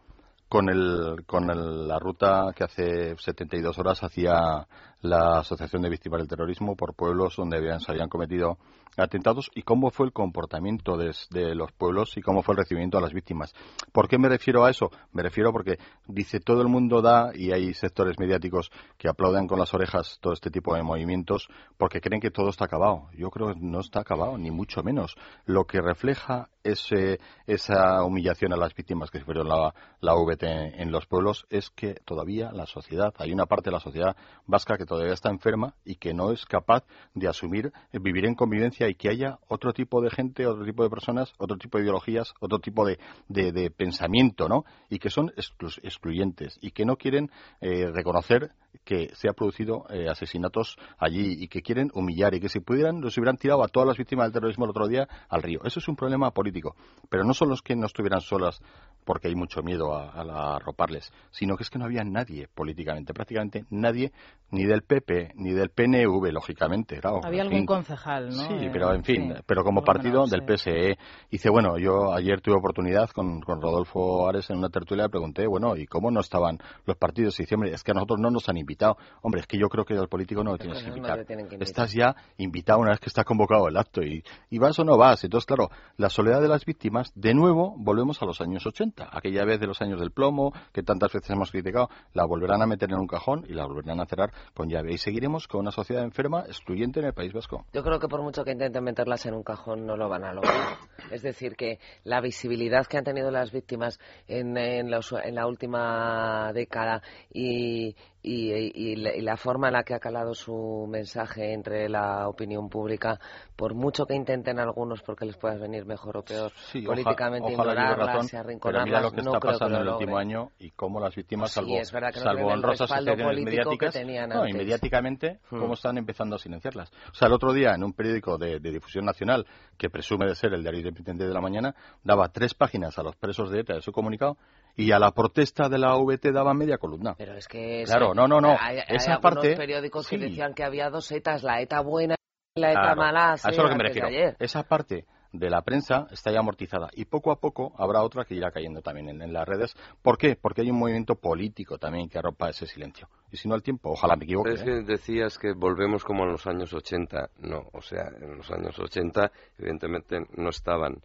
con, el, con la ruta que hace 72 horas hacía la Asociación de Víctimas del Terrorismo por pueblos donde habían, se habían cometido atentados y cómo fue el comportamiento de, los pueblos y cómo fue el recibimiento a las víctimas. ¿Por qué me refiero a eso? Me refiero porque dice todo el mundo da y hay sectores mediáticos que aplauden con las orejas todo este tipo de movimientos porque creen que todo está acabado. Yo creo que no está acabado, ni mucho menos. Lo que refleja ese, esa humillación a las víctimas que sufrieron la, la VT en los pueblos es que todavía la sociedad, hay una parte de la sociedad vasca que todavía está enferma y que no es capaz de asumir vivir en convivencia y que haya otro tipo de gente, otro tipo de personas, otro tipo de ideologías, otro tipo de, de, pensamiento, ¿no? Y que son excluyentes y que no quieren eh, reconocer que se ha producido eh, asesinatos allí y que quieren humillar y que si pudieran los hubieran tirado a todas las víctimas del terrorismo el otro día al río. Eso es un problema político. Pero no son los que no estuvieran solas porque hay mucho miedo a, a, arroparles, sino que es que no había nadie políticamente, prácticamente nadie, ni del PP, ni del PNV, lógicamente. había algún concejal, ¿no? Sí, pero en fin, pero como partido del PSE. Dice, bueno, yo ayer tuve oportunidad con, con Rodolfo Ares en una tertulia, le pregunté, bueno, ¿y cómo no estaban los partidos? Y dice, hombre, es que a nosotros no nos han invitado. Hombre, es que yo creo que al político no lo tienes que invitar. Estás ya invitado una vez que está convocado el acto y, y vas o no vas. Entonces, claro, la soledad de las víctimas, de nuevo, volvemos a los años 80, aquella vez de los años del plomo, que tantas veces hemos criticado, la volverán a meter en un cajón y la volverán a cerrar con llave. Y seguiremos con una sociedad enferma, excluyente en el País Vasco. Yo creo que por mucho que intenten meterlas en un cajón, no lo van a lograr. es decir, que la visibilidad que han tenido las víctimas en, en la última década y, y, la, forma en la que ha calado su mensaje entre la opinión pública, por mucho que intenten algunos porque les pueda venir mejor o peor políticamente ignorarlas y arrinconarlas, mira lo que está pasando en el último año y cómo las víctimas, salvo, salvo honrosas mediáticas, no, y mediáticamente, hmm. cómo están empezando a silenciarlas. O sea, el otro día en un periódico de, difusión nacional, que presume de ser el diario independiente de la mañana, daba tres páginas a los presos de ETA de su comunicado y a la protesta de la VT daba media columna. Pero es que... Claro, no, no, no. Hay, Esa parte... periódicos que decían que había dos ETAs, la ETA buena y la ETA mala. A eso es lo que me refiero. Esa parte de la prensa está ya amortizada y poco a poco habrá otra que irá cayendo también en, las redes. ¿Por qué? Porque hay un movimiento político también que arropa ese silencio. Y si no el tiempo, ojalá me equivoque. Es que ¿eh? decías que volvemos como en los años 80. No, o sea, en los años 80 evidentemente no estaban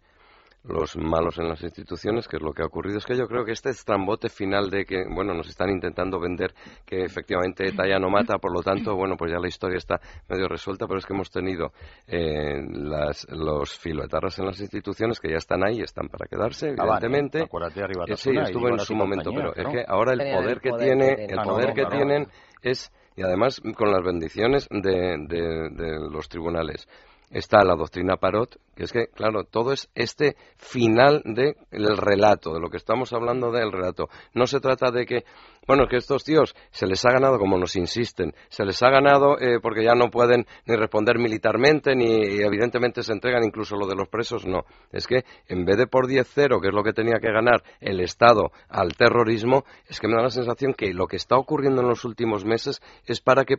los malos en las instituciones, que es lo que ha ocurrido. Es que yo creo que este estrambote final de que, bueno, nos están intentando vender que efectivamente ETA ya no mata, por lo tanto, bueno, pues ya la historia está medio resuelta, pero es que hemos tenido eh, las, los filoetarras en las instituciones que ya están ahí, están para quedarse, evidentemente. Eh, sí, estuvo en su momento, pero es que ahora el poder que tiene, el poder que tienen es y además con las bendiciones de, de los tribunales está la doctrina Parot, que es que, claro, todo es este final del relato, de lo que estamos hablando del relato. No se trata de que, bueno, que estos tíos se les ha ganado, como nos insisten, se les ha ganado eh, porque ya no pueden ni responder militarmente, ni evidentemente se entregan incluso lo de los presos, no. Es que en vez de por 10-0, que es lo que tenía que ganar el Estado al terrorismo, es que me da la sensación que lo que está ocurriendo en los últimos meses es para que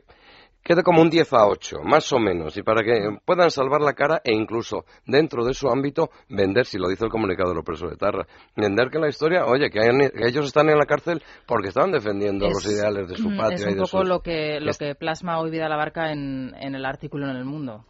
quede como un 10 a 8, más o menos, y para que puedan salvar la cara e incluso dentro de su ámbito vender, si lo dice el comunicado de los presos de Tarra, vender que la historia, oye, que, ellos están en la cárcel porque estaban defendiendo los ideales de su patria. Es un poco lo, que, lo que plasma hoy Vida la Barca en, en el artículo en El Mundo.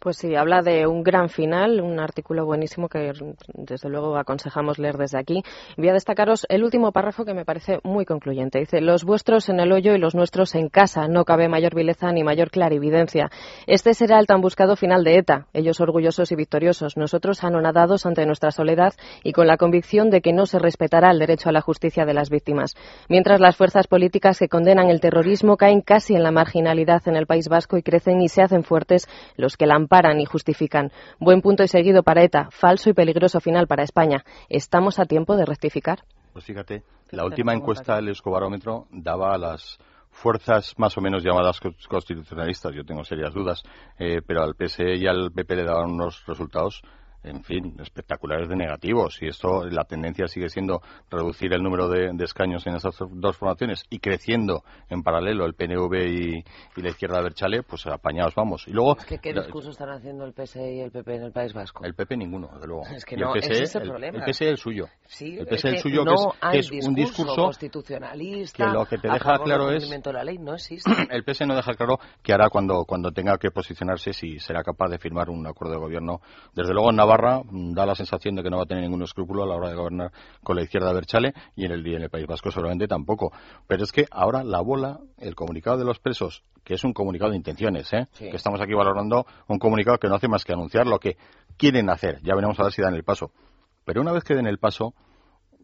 Pues sí, habla de un gran final, un artículo buenísimo que desde luego aconsejamos leer desde aquí. Voy a destacaros el último párrafo que me parece muy concluyente. Dice, los vuestros en el hoyo y los nuestros en casa. No cabe mayor vileza ni mayor clarividencia. Este será el tan buscado final de ETA. Ellos orgullosos y victoriosos. Nosotros anonadados ante nuestra soledad y con la convicción de que no se respetará el derecho a la justicia de las víctimas. Mientras las fuerzas políticas que condenan el terrorismo caen casi en la marginalidad en el País Vasco y crecen y se hacen fuertes los que la paran y justifican. Buen punto y seguido para ETA, falso y peligroso final para España. ¿Estamos a tiempo de rectificar? Pues fíjate, la última encuesta del Escobarómetro daba a las fuerzas más o menos llamadas constitucionalistas, yo tengo serias dudas, eh, pero al PSE y al PP le daban unos resultados en fin, espectaculares de negativos. Y esto, la tendencia sigue siendo reducir el número de, escaños en esas dos formaciones y creciendo en paralelo el PNV y, la izquierda Berchale, pues apañados vamos. Y luego, ¿Qué discurso están haciendo el PSE y el PP en el País Vasco? El PP ninguno, de luego. Es que no, el PSE, es el, problema. El, PSE el suyo. Sí, el PSE el suyo, no que es, un discurso constitucionalista que lo que te deja claro es... La ley no existe. El PSE no deja claro que hará cuando, cuando tenga que posicionarse si será capaz de firmar un acuerdo de gobierno. Desde luego en Navarra da la sensación de que no va a tener ningún escrúpulo a la hora de gobernar con la izquierda Berchale y en el, en el País Vasco seguramente tampoco. Pero es que ahora la bola, el comunicado de los presos, que es un comunicado de intenciones, ¿eh? que estamos aquí valorando un comunicado que no hace más que anunciar lo que quieren hacer. Ya veremos a ver si dan el paso. Pero una vez que den el paso,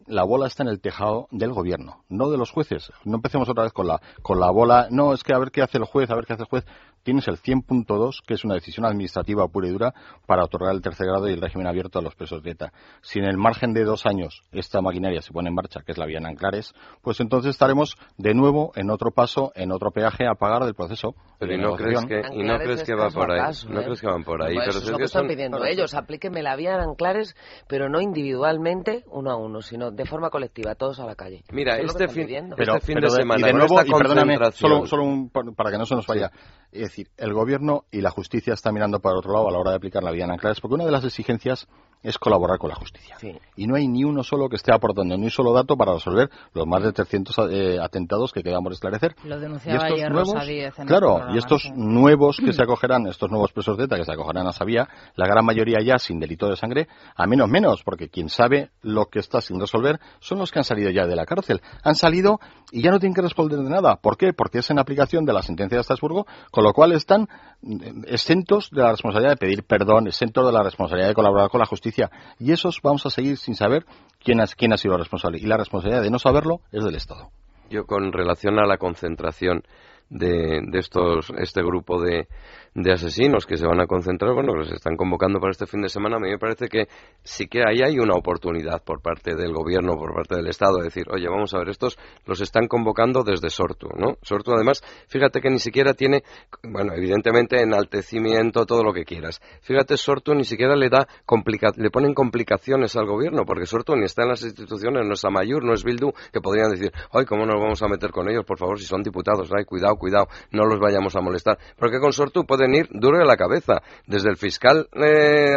la bola está en el tejado del gobierno, no de los jueces. No empecemos otra vez con la, con la bola. No, es que a ver qué hace el juez, a ver qué hace el juez tienes el 100.2, que es una decisión administrativa pura y dura para otorgar el tercer grado y el régimen abierto a los presos de ETA. Si en el margen de dos años esta maquinaria se pone en marcha, que es la vía en Anclares, pues entonces estaremos de nuevo en otro paso, en otro peaje a pagar del proceso. Pero y no crees que, y no crees que va por ahí. no ¿eh? crees que van por ahí. Pero es lo que, están pidiendo ellos. Aplíquenme la vía en Anclares, pero no individualmente, uno a uno, sino de forma colectiva, todos a la calle. Mira, este fin, este fin de, semana, y de nuevo, y perdóname, solo, solo un, para que no se nos vaya. Es decir, el gobierno y la justicia están mirando para otro lado a la hora de aplicar la vía en Anclares, porque una de las exigencias es colaborar con la justicia. Y no hay ni uno solo que esté aportando ni un solo dato para resolver los más de 300 eh, atentados que quedamos esclarecer. Lo denunciaba ayer nuevos, en Claro, y estos nuevos que se acogerán, estos nuevos presos de ETA que se acogerán a Sabía, la gran mayoría ya sin delito de sangre, a menos menos, porque quien sabe lo que está sin resolver son los que han salido ya de la cárcel. Han salido y ya no tienen que responder de nada. ¿Por qué? Porque es en aplicación de la sentencia de Estrasburgo, con lo cual están eh, exentos de la responsabilidad de pedir perdón, exentos de la responsabilidad de colaborar con la justicia y esos vamos a seguir sin saber quién, quién ha sido responsable. Y la responsabilidad de no saberlo es del Estado. Yo con relación a la concentración de, de estos, este grupo de, de asesinos que se van a concentrar, bueno, que se están convocando para este fin de semana, a mí me parece que sí que ahí hay una oportunidad por parte del gobierno, por parte del Estado, de decir, oye, vamos a ver, estos los están convocando desde Sortu, ¿no? Sortu, además, fíjate que ni siquiera tiene, bueno, evidentemente enaltecimiento, todo lo que quieras. Fíjate, Sortu ni siquiera le da le ponen complicaciones al gobierno, porque Sortu ni está en las instituciones, no es Amayur, no es Bildu, que podrían decir, ay, ¿cómo nos vamos a meter con ellos? Por favor, si son diputados, ay, cuidado cuidado, cuidado, no los vayamos a molestar. Porque con Sortu pueden ir duro de la cabeza, desde el fiscal eh,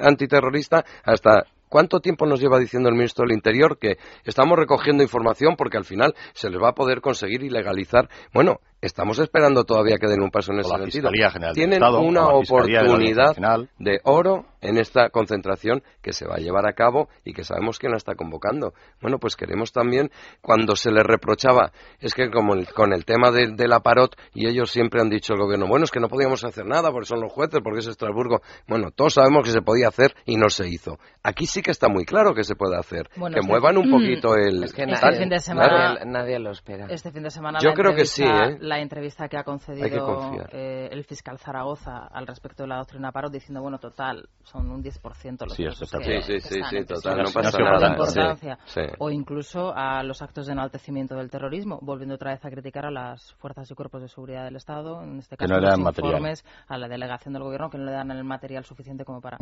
antiterrorista hasta ¿Cuánto tiempo nos lleva diciendo el ministro del Interior que estamos recogiendo información porque al final se les va a poder conseguir y legalizar? Bueno, estamos esperando todavía que den un paso en ese sentido. Tienen una oportunidad de oro en esta concentración que se va a llevar a cabo y que sabemos quién la está convocando. Bueno, pues queremos también, cuando se les reprochaba, es que como con el tema de, la parot, y ellos siempre han dicho el gobierno, bueno, es que no podíamos hacer nada porque son los jueces, porque es Estrasburgo. Bueno, todos sabemos que se podía hacer y no se hizo. Aquí sí que está muy claro que se puede hacer. que muevan un poquito el... Es que este fin de semana, nadie, lo espera. Este fin de semana Yo creo que sí, ¿eh? La entrevista que ha concedido eh, el fiscal Zaragoza al respecto de la doctrina Parot diciendo, bueno, total, son un 10% los sí, casos que, sí, sí, sí, total, no pasa nada. Importancia. O incluso a los actos de enaltecimiento del terrorismo, volviendo otra vez a criticar a las fuerzas y cuerpos de seguridad del Estado, en este caso los informes a la delegación del gobierno que no le dan el material suficiente como para...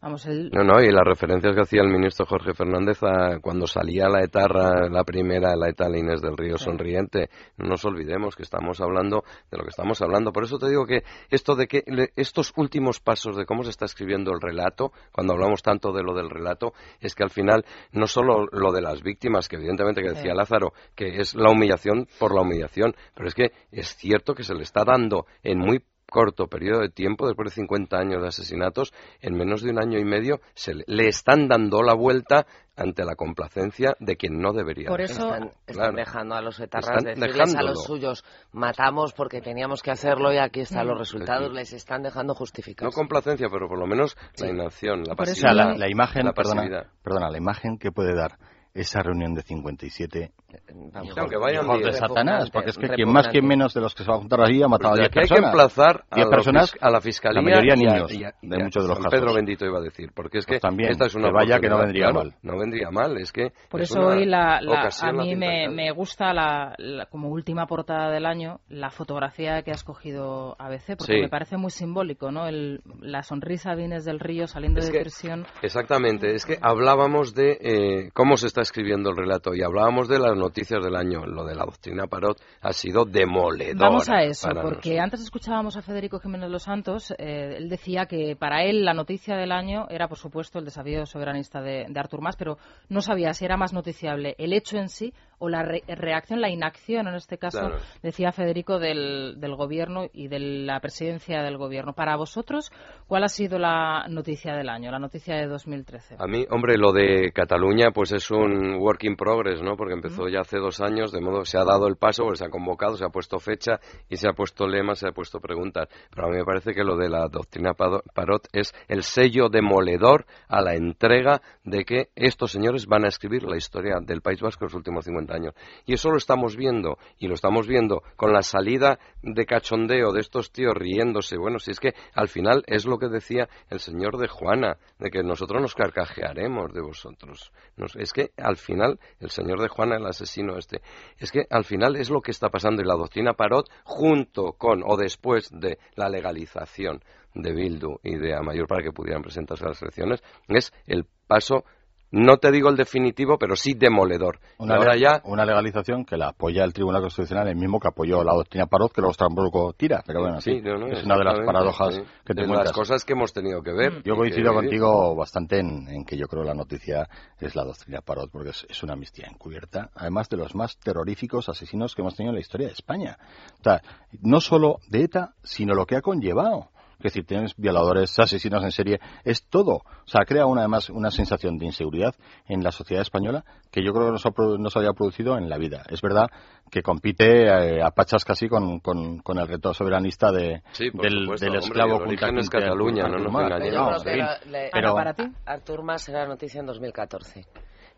Vamos, el... No, no, y las referencias que hacía el ministro Jorge Fernández a cuando salía la etarra, la primera, la Inés del Río sonriente, no nos olvidemos que estamos hablando de lo que estamos hablando. Por eso te digo que esto de que estos últimos pasos de cómo se está escribiendo el relato, cuando hablamos tanto de lo del relato, es que al final no solo lo de las víctimas, que evidentemente que decía Lázaro, que es la humillación por la humillación, pero es que es cierto que se le está dando en muy corto periodo de tiempo, después de 50 años de asesinatos, en menos de un año y medio, se le, están dando la vuelta ante la complacencia de quien no debería. Por eso están, dejando a los etarras decirles a los suyos matamos porque teníamos que hacerlo y aquí están los mm. resultados. Les están dejando justificar. No complacencia, pero por lo menos la inacción, la pasividad. la, la, imagen, la perdona, perdona, la imagen que puede dar esa reunión de 57 aunque vayan de Satanás, porque es que quien más, quien menos de los que se va a juntar allí ha matado a 10 personas. Hay que emplazar a, personas, a la fiscalía. La mayoría niños, de muchos de los casos. Pedro Bendito iba a decir, porque es que pues también, esta es una que vaya que no vendría mal. No vendría mal, es que. Por eso hoy la, a mí me, me, gusta la, como última portada del año la fotografía que ha escogido ABC, porque me parece muy simbólico, ¿no? El, la sonrisa de Inés del Río saliendo de prisión. Exactamente, es que hablábamos de eh, cómo se está escribiendo el relato y hablábamos de las noticias del año lo de la doctrina Parot ha sido demoledor. Vamos a eso, porque antes escuchábamos a Federico Jiménez Los Santos. Eh, él decía que para él la noticia del año era, por supuesto, el desafío soberanista de, de Artur Mas, pero no sabía si era más noticiable el hecho en sí o la reacción, la inacción, en este caso, decía Federico, del, del gobierno y de la presidencia del gobierno. Para vosotros, ¿cuál ha sido la noticia del año, la noticia de 2013? A mí, hombre, lo de Cataluña, pues es un work in progress, ¿no? Porque empezó ya hace dos años, de modo que se ha dado el paso, pues se ha convocado, se ha puesto fecha y se ha puesto lema, se ha puesto preguntas. Pero a mí me parece que lo de la doctrina Parot es el sello demoledor a la entrega de que estos señores van a escribir la historia del País Vasco en los últimos 50 Y eso lo estamos viendo, y lo estamos viendo con la salida de cachondeo de estos tíos riéndose. Bueno, si es que al final es lo que decía el señor de Juana, de que nosotros nos carcajearemos de vosotros. es que al final, el señor de Juana, el asesino este, es que al final es lo que está pasando y la doctrina Parot, junto con o después de la legalización de Bildu y de Amayor para que pudieran presentarse a las elecciones, es el paso no te digo el definitivo, pero sí demoledor. Una, una legalización que la apoya el Tribunal Constitucional, el mismo que apoyó la doctrina Parot, que luego tampoco tira. Pero bueno, sí, es una de las paradojas que te de las cosas que hemos tenido que ver. Yo coincido contigo bastante en, que yo creo la noticia es la doctrina Parot, porque es, una amnistía encubierta, además de los más terroríficos asesinos que hemos tenido en la historia de España. O sea, no solo de ETA, sino lo que ha conllevado. Es decir, tienes violadores, asesinos en serie, es todo. O sea, crea una, además una sensación de inseguridad en la sociedad española que yo creo que no se, había producido en la vida. Es verdad que compite eh, a pachas casi con, con, el reto soberanista de, del, del, esclavo hombre, es Cataluña, no nos engañemos. Pero, para ti, Artur Mas será noticia en 2014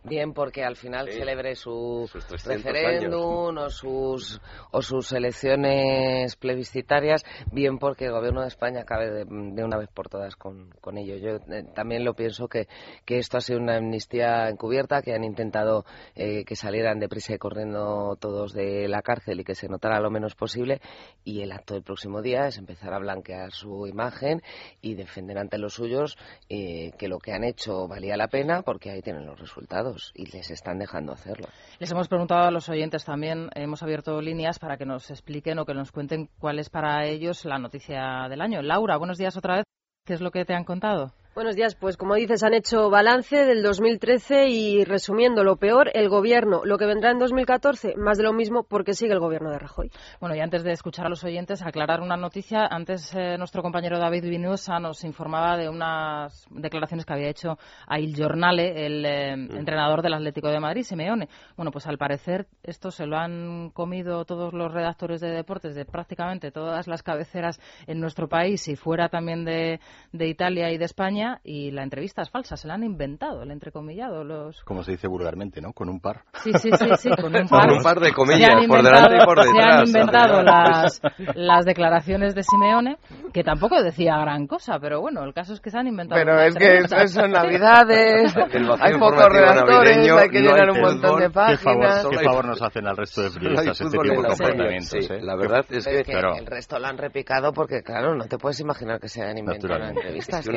bien porque al final celebre su referéndum o sus, o sus elecciones plebiscitarias, bien porque el gobierno de España acabe de, una vez por todas con, con ello. Yo eh, también lo pienso que, que esto ha sido una amnistía encubierta, que han intentado eh, que salieran deprisa y corriendo todos de la cárcel y que se notara lo menos posible y el acto del próximo día es empezar a blanquear su imagen y defender ante los suyos eh, que lo que han hecho valía la pena porque ahí tienen los resultados. Y les están dejando hacerlo. Les hemos preguntado a los oyentes también, hemos abierto líneas para que nos expliquen o que nos cuenten cuál es para ellos la noticia del año. Laura, buenos días otra vez. ¿Qué es lo que te han contado? Buenos días. Pues como dices, han hecho balance del 2013 y resumiendo lo peor, el gobierno. Lo que vendrá en 2014, más de lo mismo porque sigue el gobierno de Rajoy. Bueno, y antes de escuchar a los oyentes, aclarar una noticia. Antes eh, nuestro compañero David Vinuesa nos informaba de unas declaraciones que había hecho a Il Giornale, el eh, mm. entrenador del Atlético de Madrid, Simeone. Bueno, pues al parecer esto se lo han comido todos los redactores de deportes de prácticamente todas las cabeceras en nuestro país y fuera también de, de Italia y de España y la entrevista es falsa, se la han inventado, el entrecomillado. Los... Como se dice vulgarmente, ¿no? Con un par. Sí, sí, sí, sí con un par. un par de comillas, por delante y por detrás. Se han inventado las, las declaraciones de Simeone, que tampoco decía gran cosa, pero bueno, el caso es que se han inventado. Pero es que son navidades, hay pocos redactores, hay que llenar un montón de páginas. ¿Qué favor, nos hacen al resto de periodistas este tipo de comportamientos? eh? La verdad es que... el resto lo han repicado porque, claro, no te puedes imaginar que se hayan inventado entrevistas. Que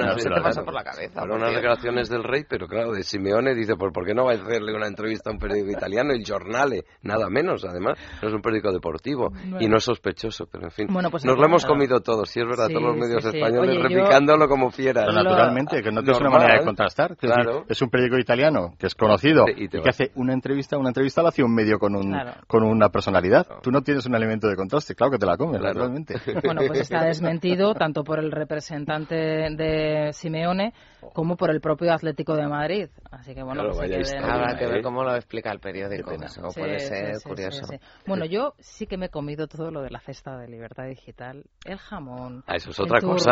no, por la cabeza. Habla unas declaraciones del rey, pero claro, de Simeone dice, pues ¿por qué no va a hacerle una entrevista a un periódico italiano? El Giornale, nada menos, además. No es un periódico deportivo y no es sospechoso, pero en fin. Pues nos lo hemos comido todos, sí es verdad, todos los medios españoles replicándolo como fieras. naturalmente, que no tienes una manera de contrastar. Claro. Es un periódico italiano que es conocido y, que hace una entrevista, una entrevista la hace un medio con, un, con una personalidad. Tú no tienes un elemento de contraste, claro que te la comes, naturalmente. Bueno, pues está desmentido tanto por el representante de Simeone como por el propio Atlético de Madrid. Así que bueno, pues habrá que ver ¿eh? cómo lo explica el periódico. puede ser curioso. bueno, yo sí que me he comido todo lo de la cesta de libertad digital, el jamón, ah, eso es otra cosa.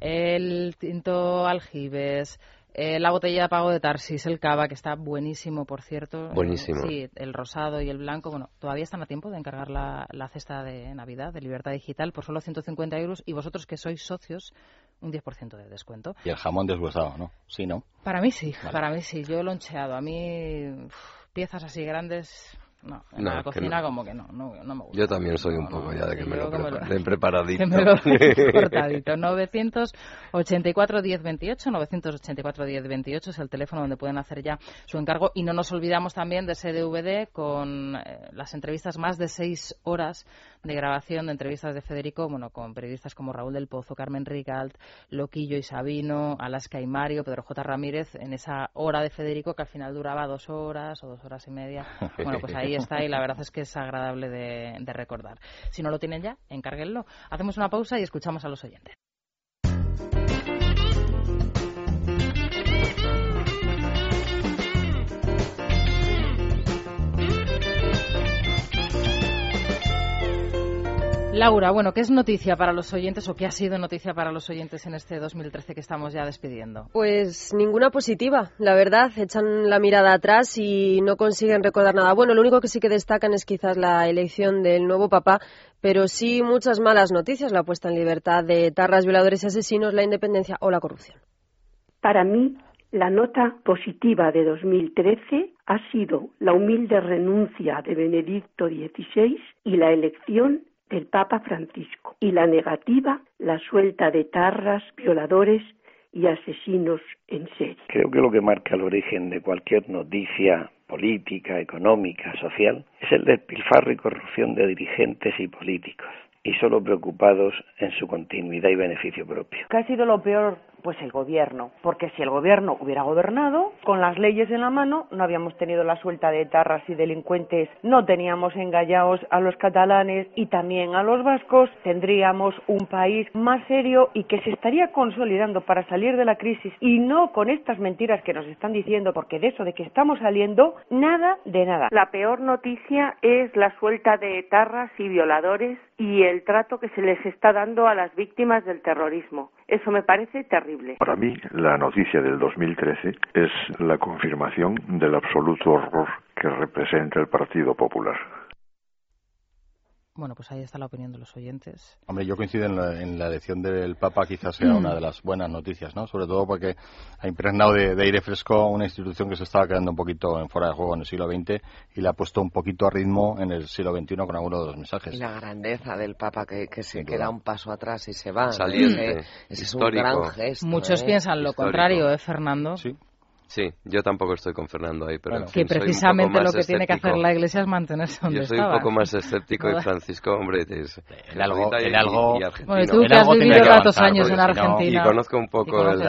el tinto aljibes. Eh, la botella de pago de Tarsis, el cava, que está buenísimo, por cierto. Buenísimo. sí, el rosado y el blanco. Bueno, todavía están a tiempo de encargar la, la cesta de Navidad de Libertad Digital por solo 150 euros. Y vosotros que sois socios, un 10% de descuento. Y el jamón deshuesado, ¿no? Sí, ¿no? Para mí sí, para mí sí. Yo lo he loncheado. A mí, piezas así grandes, no, en la cocina como que no, no, no, me gusta. Yo también soy un poco ya de que me lo, den preparadito. me lo cortadito. 984 1028, 984 1028 es el teléfono donde pueden hacer ya su encargo. Y no nos olvidamos también de ese DVD con eh, las entrevistas, más de seis horas de grabación de entrevistas de Federico, bueno, con periodistas como Raúl del Pozo, Carmen Rigalt, Loquillo y Sabino, Alaska y Mario, Pedro J. Ramírez, en esa hora de Federico que al final duraba dos horas o dos horas y media. Bueno, pues ahí está y la verdad es que es agradable de, de recordar. Si no lo tienen ya, encárguenlo. Hacemos una pausa y escuchamos a los oyentes. Laura, bueno, ¿qué es noticia para los oyentes o qué ha sido noticia para los oyentes en este 2013 que estamos ya despidiendo? Pues ninguna positiva, la verdad. Echan la mirada atrás y no consiguen recordar nada. Bueno, lo único que sí que destacan es quizás la elección del nuevo papá, pero sí muchas malas noticias, la puesta en libertad de tarras, violadores y asesinos, la independencia o la corrupción. Para mí, la nota positiva de 2013 ha sido la humilde renuncia de Benedicto XVI y la elección del Papa Francisco y la negativa, la suelta de tarras, violadores y asesinos en serie. Creo que lo que marca el origen de cualquier noticia política, económica, social, es el despilfarro y corrupción de dirigentes y políticos, y solo preocupados en su continuidad y beneficio propio. ¿Qué ha sido lo peor pues el gobierno, porque si el gobierno hubiera gobernado, con las leyes en la mano, no habíamos tenido la suelta de tarras y delincuentes, no teníamos engallados a los catalanes y también a los vascos, tendríamos un país más serio y que se estaría consolidando para salir de la crisis y no con estas mentiras que nos están diciendo, porque de eso de que estamos saliendo, nada de nada. La peor noticia es la suelta de tarras y violadores y el trato que se les está dando a las víctimas del terrorismo. Eso me parece terrible. Para mí, la noticia del 2013 es la confirmación del absoluto horror que representa el Partido Popular. Bueno, pues ahí está la opinión de los oyentes. Hombre, yo coincido en la, elección del Papa, quizás sea una de las buenas noticias, ¿no? Sobre todo porque ha impregnado de, aire fresco una institución que se estaba quedando un poquito en fuera de juego en el siglo XX y la ha puesto un poquito a ritmo en el siglo XXI con algunos de los mensajes. Y la grandeza del Papa que, se queda un paso atrás y se va. Saliente, ese, es un gran gesto. Muchos ¿eh? piensan lo contrario, ¿eh, Fernando? Sí. Sí, yo tampoco estoy con Fernando ahí, pero que precisamente lo que tiene que hacer la Iglesia es mantenerse donde Yo soy un poco más escéptico y Francisco, hombre, es el algo, el algo, bueno, tú que has vivido tantos años en Argentina y conozco un poco el,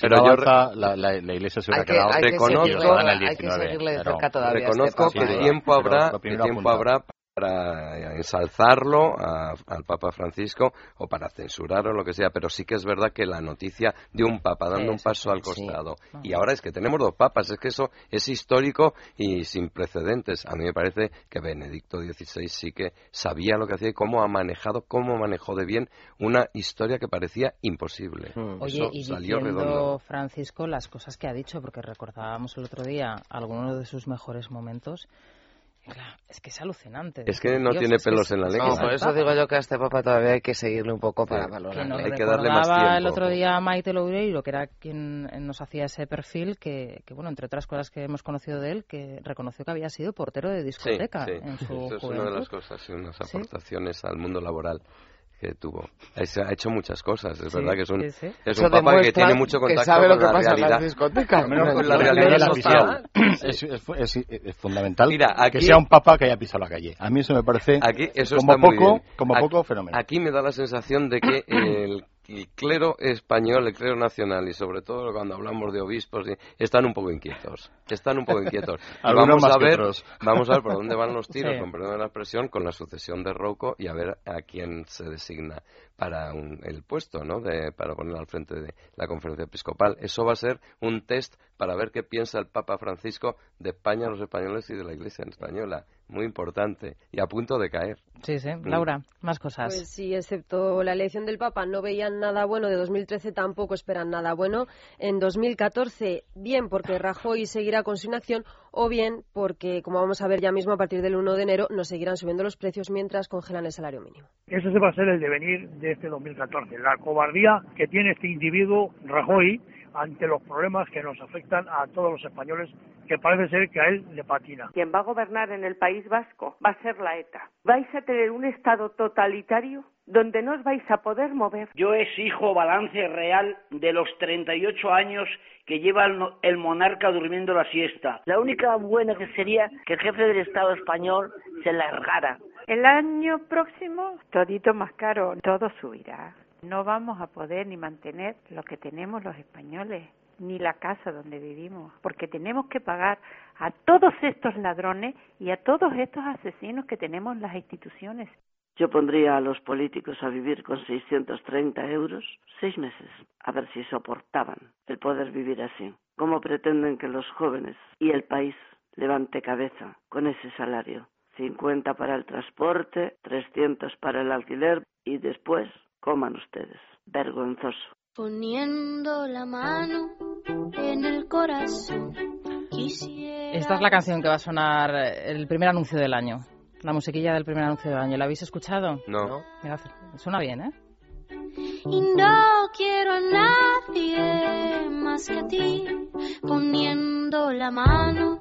pero yo la, la, Iglesia se hubiera quedado reconozco, hay que seguirle de cerca todavía reconozco este que tiempo habrá, que tiempo habrá para ensalzarlo al Papa Francisco o para censurar o lo que sea, pero sí que es verdad que la noticia de un Papa dando un paso al costado y ahora es que tenemos dos papas, es que eso es histórico y sin precedentes. A mí me parece que Benedicto XVI sí que sabía lo que hacía y cómo ha manejado, cómo manejó de bien una historia que parecía imposible. Hmm. Oye, y salió diciendo Francisco las cosas que ha dicho, porque recordábamos el otro día algunos de sus mejores momentos es que es alucinante. Es que no tiene pelos en la lengua. No, por eso digo yo que a este papa todavía hay que seguirle un poco para valorar. hay que darle más tiempo. el otro día Maite Loureiro, que era quien nos hacía ese perfil, que, que, bueno, entre otras cosas que hemos conocido de él, que reconoció que había sido portero de discoteca en su Eso es una de las cosas, unas aportaciones al mundo laboral que tuvo. Ha hecho muchas cosas, es verdad que es un, es un papá que tiene mucho contacto sabe lo con que la pasa realidad. En las discotecas. con la realidad social. Es, es, es, fundamental Mira, aquí, que sea un papa que haya pisado la calle. A mí eso me parece aquí, eso como, está poco, muy bien. como aquí, poco fenomenal. Aquí me da la sensación de que el el clero español, el clero nacional y sobre todo cuando hablamos de obispos están un poco inquietos, están un poco inquietos. vamos a ver, vamos a ver por dónde van los tiros, con perdón de la expresión, con la sucesión de Rocco y a ver a quién se designa para el puesto, ¿no? De, para poner al frente de la conferencia episcopal. Eso va a ser un test para ver qué piensa el Papa Francisco de España, los españoles y de la Iglesia española. Muy importante y a punto de caer. Sí, sí. Mm. Laura, más cosas. Pues sí, excepto la elección del Papa, no veían nada bueno. De 2013 tampoco esperan nada bueno. En 2014, bien porque Rajoy seguirá con su inacción o bien porque, como vamos a ver ya mismo, a partir del 1 de enero nos seguirán subiendo los precios mientras congelan el salario mínimo. Ese va a ser el devenir de este 2014. La cobardía que tiene este individuo, Rajoy, ante los problemas que nos afectan a todos los españoles, que parece ser que a él le patina. Quien va a gobernar en el País Vasco va a ser la ETA. ¿Vais a tener un Estado totalitario donde no os vais a poder mover? Yo exijo balance real de los 38 años que lleva el monarca durmiendo la siesta. La única buena que sería que el jefe del Estado español se largara. El año próximo, todito más caro, todo subirá. No vamos a poder ni mantener lo que tenemos los españoles, ni la casa donde vivimos, porque tenemos que pagar a todos estos ladrones y a todos estos asesinos que tenemos en las instituciones. Yo pondría a los políticos a vivir con 630 euros seis meses, a ver si soportaban el poder vivir así. ¿Cómo pretenden que los jóvenes y el país levante cabeza con ese salario? 50 para el transporte, 300 para el alquiler y después Coman ustedes. Vergonzoso. Poniendo la mano en el corazón. Esta es la canción que va a sonar el primer anuncio del año. La musiquilla del primer anuncio del año. ¿La habéis escuchado? No. suena bien, ¿eh? Y no quiero a nadie más que a ti, poniendo la mano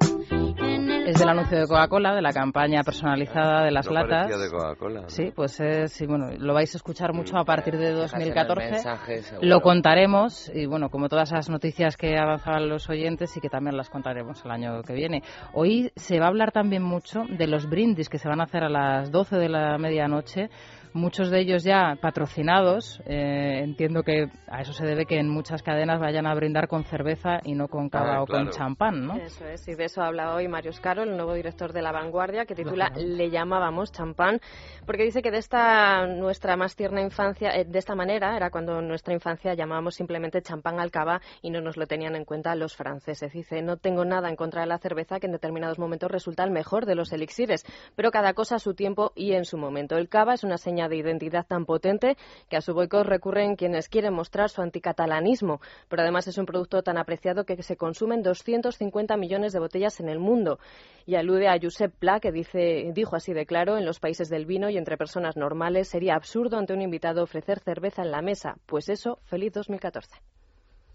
es del anuncio de Coca-Cola, de la campaña personalizada de las no latas. de Coca-Cola. Sí, pues es, sí, bueno, lo vais a escuchar mucho a partir de 2014. Mensaje, lo contaremos y bueno, como todas esas noticias que avanzaban los oyentes y que también las contaremos el año que viene. Hoy se va a hablar también mucho de los brindis que se van a hacer a las 12 de la medianoche muchos de ellos ya patrocinados. Eh, entiendo que a eso se debe que en muchas cadenas vayan a brindar con cerveza y no con cava ah, o con champán, ¿no? Eso es, y de eso habla hoy Mario Scaro, el nuevo director de La Vanguardia, que titula Le llamábamos champán, porque dice que de esta nuestra más tierna infancia, eh, de esta manera era cuando en nuestra infancia llamábamos simplemente champán al cava y no nos lo tenían en cuenta los franceses. Dice, no tengo nada en contra de la cerveza, que en determinados momentos resulta el mejor de los elixires, pero cada cosa a su tiempo y en su momento. El cava es una señal de identidad tan potente que a su boicot recurren quienes quieren mostrar su anticatalanismo, pero además es un producto tan apreciado que se consumen 250 millones de botellas en el mundo. Y alude a Josep Pla, que dice, dijo así de claro, en los países del vino y entre personas normales sería absurdo ante un invitado ofrecer cerveza en la mesa. Pues eso, feliz 2014.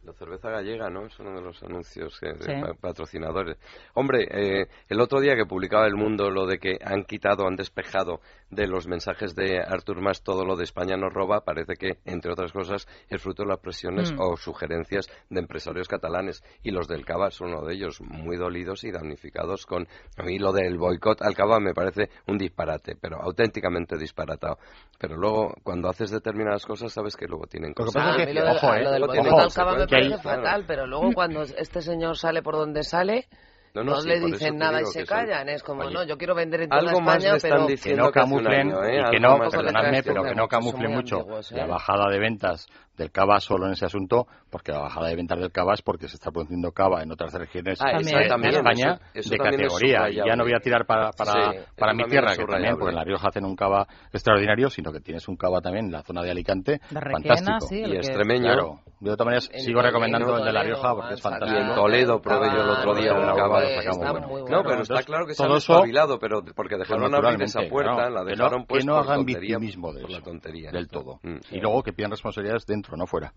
La cerveza gallega, ¿no? Es uno de los anuncios que, de patrocinadores. Hombre, eh, el otro día que publicaba El Mundo lo de que han quitado, han despejado de los mensajes de Artur Mas todo lo de España nos roba, parece que, entre otras cosas, es fruto de las presiones mm. o sugerencias de empresarios catalanes. Y los del Cava son uno de ellos, muy dolidos y damnificados con... A mí lo del boicot al Cava me parece un disparate, pero auténticamente disparatado. Pero luego, cuando haces determinadas cosas, sabes que luego tienen cosas. ojo, eh, lo del boicot al Cava me parece fatal, pero luego cuando este señor sale por donde sale no, le dicen nada y se callan. Es como, no, yo quiero vender en toda algo España, más pero... Que no camuflen, ¿eh? y que no, perdonadme, pero que no camuflen mucho la bajada de ventas del cava solo en ese asunto, porque la bajada de ventas del cava es porque se está produciendo cava en otras regiones ah, de España de categoría. Y ya no voy a tirar para, para, para mi tierra, que también, porque en La Rioja hacen un cava extraordinario, sino que tienes un cava también en la zona de Alicante, fantástico. y extremeño. De otra manera, sigo recomendando el de La Rioja porque es fantástico. Y en Toledo probé yo el otro día un cava. No, pero está claro que se han espabilado, pero porque dejaron abrir esa puerta, la dejaron Que no hagan victimismo de eso, del todo. Mm. Y luego que pidan responsabilidades dentro no fuera.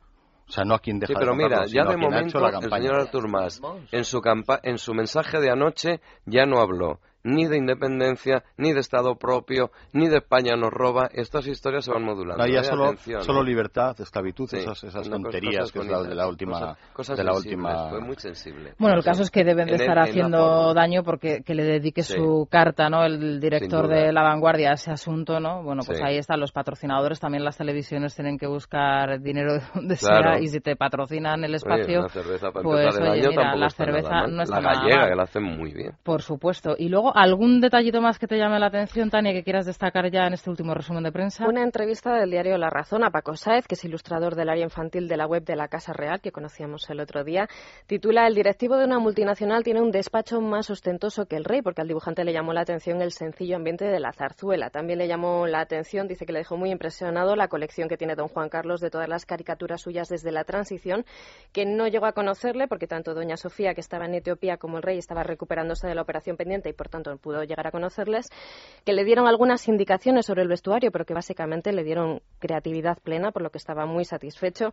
O sea, no a quien deja sí, pero mira, ya de momento el señor Artur Mas en su, en su mensaje de anoche ya no habló ni de independencia, ni de Estado propio, ni de España nos roba. Estas historias se van modulando. No, ya ¿eh? solo, solo libertad, esclavitud, esas, esas tonterías que es la de la última. Cosas, de la última... Fue muy sensible. Bueno, el caso es que deben de estar haciendo daño porque que le dedique su carta, ¿no? El director de La Vanguardia a ese asunto, ¿no? Bueno, pues ahí están los patrocinadores. También las televisiones tienen que buscar dinero de donde sea y si te patrocinan el espacio. Oye, cerveza para pues, oye, mira, la cerveza no está La gallega, que la hacen muy bien. Por supuesto. Y luego ¿Algún detallito más que te llame la atención, Tania, que quieras destacar ya en este último resumen de prensa? Una entrevista del diario La Razón a Paco Sáez, que es ilustrador del área infantil de la web de la Casa Real, que conocíamos el otro día. Titula El directivo de una multinacional tiene un despacho más ostentoso que el rey, porque al dibujante le llamó la atención el sencillo ambiente de la zarzuela. También le llamó la atención, dice que le dejó muy impresionado la colección que tiene don Juan Carlos de todas las caricaturas suyas desde la transición, que no llegó a conocerle, porque tanto doña Sofía, que estaba en Etiopía, como el rey estaba recuperándose de la operación pendiente y por tanto no pudo llegar a conocerles, que le dieron algunas indicaciones sobre el vestuario, pero que básicamente le dieron creatividad plena, por lo que estaba muy satisfecho.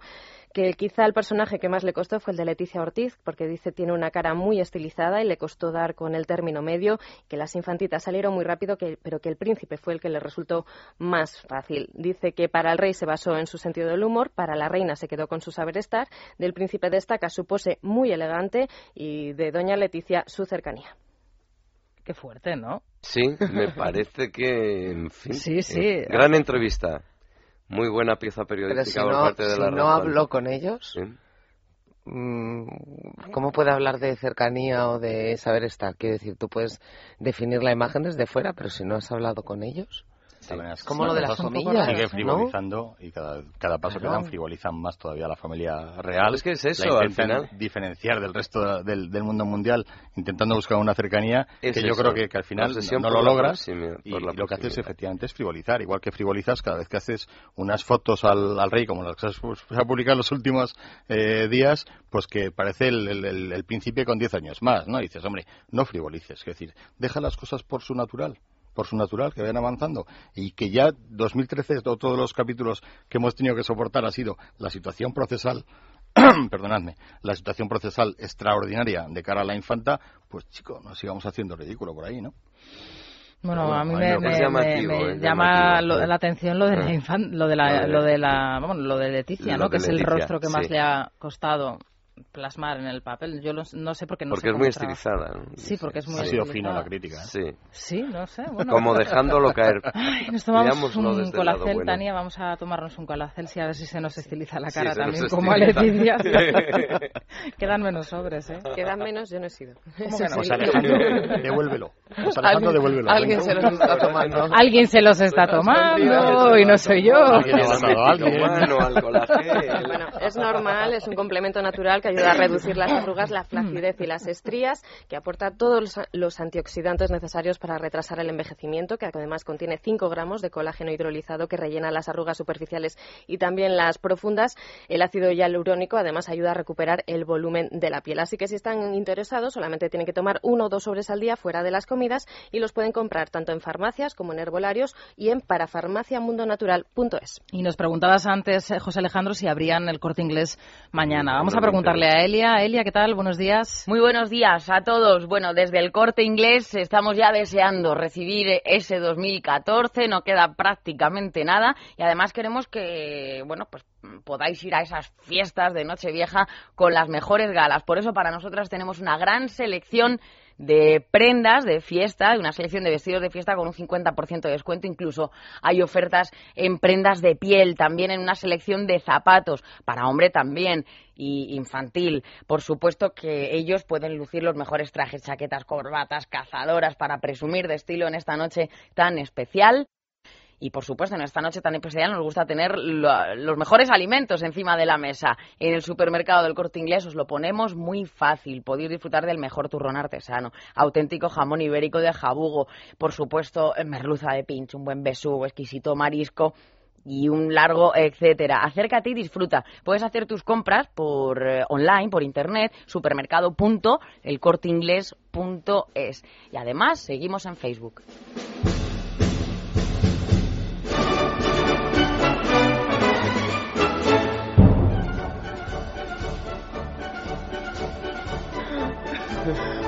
Que quizá el personaje que más le costó fue el de Leticia Ortiz, porque dice tiene una cara muy estilizada y le costó dar con el término medio, que las infantitas salieron muy rápido, pero que el príncipe fue el que le resultó más fácil. Dice que para el rey se basó en su sentido del humor, para la reina se quedó con su saber estar, del príncipe destaca su pose muy elegante y de doña Leticia su cercanía. Qué fuerte, ¿no? Sí, me parece que, en fin. Sí, sí. Eh, gran entrevista. Muy buena pieza periodística por parte de la si no habló con ellos, mm, ¿cómo puede hablar de cercanía o de saber estar? Quiero decir, tú puedes definir la imagen desde fuera, pero si no has hablado con ellos como lo de las familias. Sigue frivolizando y cada, cada paso que dan frivolizan más todavía la familia real. Es que es eso, al final. diferenciar del resto del, del, mundo mundial, intentando buscar una cercanía que yo creo que, al final no lo logras. Y, lo que haces efectivamente es frivolizar. Igual que frivolizas cada vez que haces unas fotos al, al rey, como las que se ha publicado en los últimos eh, días, pues que parece el, el, el príncipe con 10 años más, ¿no? Y dices, hombre, no frivolices. Es decir, deja las cosas por su natural por su natural, que vayan avanzando. Y que ya 2013, todos los capítulos que hemos tenido que soportar ha sido la situación procesal perdonadme, la situación procesal extraordinaria de cara a la infanta, pues chico, nos íbamos haciendo ridículo por ahí, ¿no? Bueno, a mí me, me, llama la atención lo de la, infan, lo de la, lo de la, vamos, lo de Leticia, ¿no? que es el rostro que más le ha costado plasmar en el papel. Yo no sé por qué no Porque es muy estilizada. Sí, porque es muy Ha sido fino la crítica. ¿eh? Sí. Sí, no sé. Como dejándolo caer. Ay, nos tomamos un colacel, Tania. Vamos a tomarnos un colacel, sí, a ver si se nos estiliza la cara también, como a Leticia. Quedan menos sobres, ¿eh? Quedan menos, yo no he sido. Pues Alejandro, devuélvelo. Pues Alejandro, devuélvelo. Alguien se los está tomando. Alguien se los está tomando y no soy yo. Alguien ha Bueno, es normal, es un complemento natural que ayuda a reducir las arrugas, la flacidez y las estrías, que aporta todos los antioxidantes necesarios para retrasar el envejecimiento, que además contiene 5 gramos de colágeno hidrolizado que rellena las arrugas superficiales y también las profundas. El ácido hialurónico además ayuda a recuperar el volumen de la piel. Así que si están interesados, solamente tienen que tomar uno o dos sobres al día fuera de las comidas y los pueden comprar tanto en farmacias como en herbolarios y en parafarmaciamundonatural.es. Y nos preguntabas antes, eh, José Alejandro, si abrían el corte inglés mañana. Vamos a preguntarle a Elia. Elia, ¿qué tal? Buenos días. Muy buenos días a todos. Bueno, desde el corte inglés estamos ya deseando recibir ese 2014. No queda prácticamente nada y además queremos que, bueno, pues podáis ir a esas fiestas de Nochevieja con las mejores galas. Por eso para nosotras tenemos una gran selección de prendas de fiesta, de una selección de vestidos de fiesta con un 50% de descuento. Incluso hay ofertas en prendas de piel, también en una selección de zapatos, para hombre también y infantil. Por supuesto que ellos pueden lucir los mejores trajes, chaquetas, corbatas, cazadoras para presumir de estilo en esta noche tan especial. Y por supuesto, en esta noche tan especial nos gusta tener los mejores alimentos encima de la mesa. En el supermercado del corte inglés os lo ponemos muy fácil. Podéis disfrutar del mejor turrón artesano, auténtico jamón ibérico de jabugo, por supuesto, merluza de pincho, un buen besugo, exquisito marisco y un largo etcétera. Acércate y disfruta. Puedes hacer tus compras por eh, online, por internet, supermercado.elcorteingles.es. Y además seguimos en Facebook.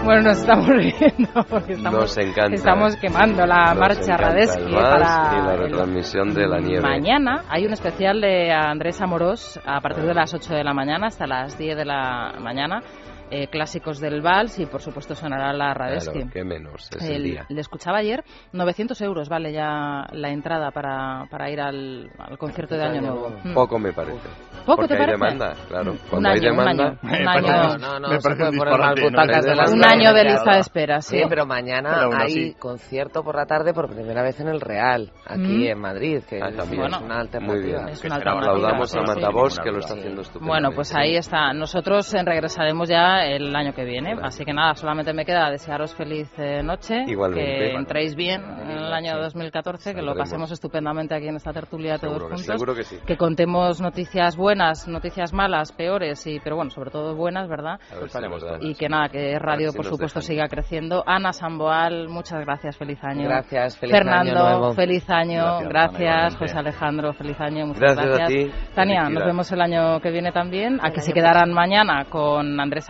Bueno, nos estamos riendo porque estamos, estamos quemando la marcha Radesky para la retransmisión de la nieve. Mañana. Hay un especial de Andrés Amorós a partir de las 8 de la mañana hasta las 10 de la mañana eh, clásicos del vals y por supuesto sonará la Radesky. Claro, qué menos ese día. Le escuchaba ayer, 900 euros vale ya la entrada para, para ir al, concierto de Año Nuevo. Mm. Poco me parece. ¿Poco Porque te hay parece? demanda, claro. Un Cuando año, hay demanda... un año. Un año. No, no, me se parece puede un poner mal disparate, ¿no? butacas de Un año de lista de espera, sí. Sí, pero mañana Pero hay así. concierto por la tarde por primera vez en el Real, aquí Mm. en Madrid, que Ah, es, también. es una alternativa. Muy bien. Es Que una alternativa. Aplaudamos a Sí, sí. Matavos, que lo está haciendo estupendamente. Bueno, pues ahí está. Nosotros regresaremos ya el año que viene. Así que nada, solamente me queda desearos feliz eh, noche. Igualmente. Que entréis bien en el año 2014, que lo pasemos estupendamente aquí en esta tertulia todos Seguro que sí. juntos. Seguro que sí. Que contemos noticias buenas, noticias malas, peores, y pero bueno, sobre todo buenas, ¿verdad? A si. Y que nada, que radio, si por supuesto, dejan. siga creciendo. Ana Samboal, muchas gracias, feliz año. Gracias, feliz Fernando, año nuevo. feliz año. Gracias. José Alejandro, feliz año. Muchas Gracias a ti. Tania, nos vemos el año que viene también. Aquí El se año quedarán mañana con Andrés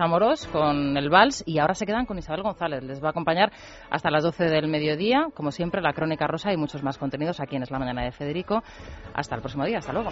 Con el Vals, y ahora se quedan con Isabel González. Les va a acompañar hasta las 12 del mediodía. Como siempre, la Crónica Rosa y muchos más contenidos aquí en Es la Mañana de Federico. Hasta el próximo día. Hasta luego.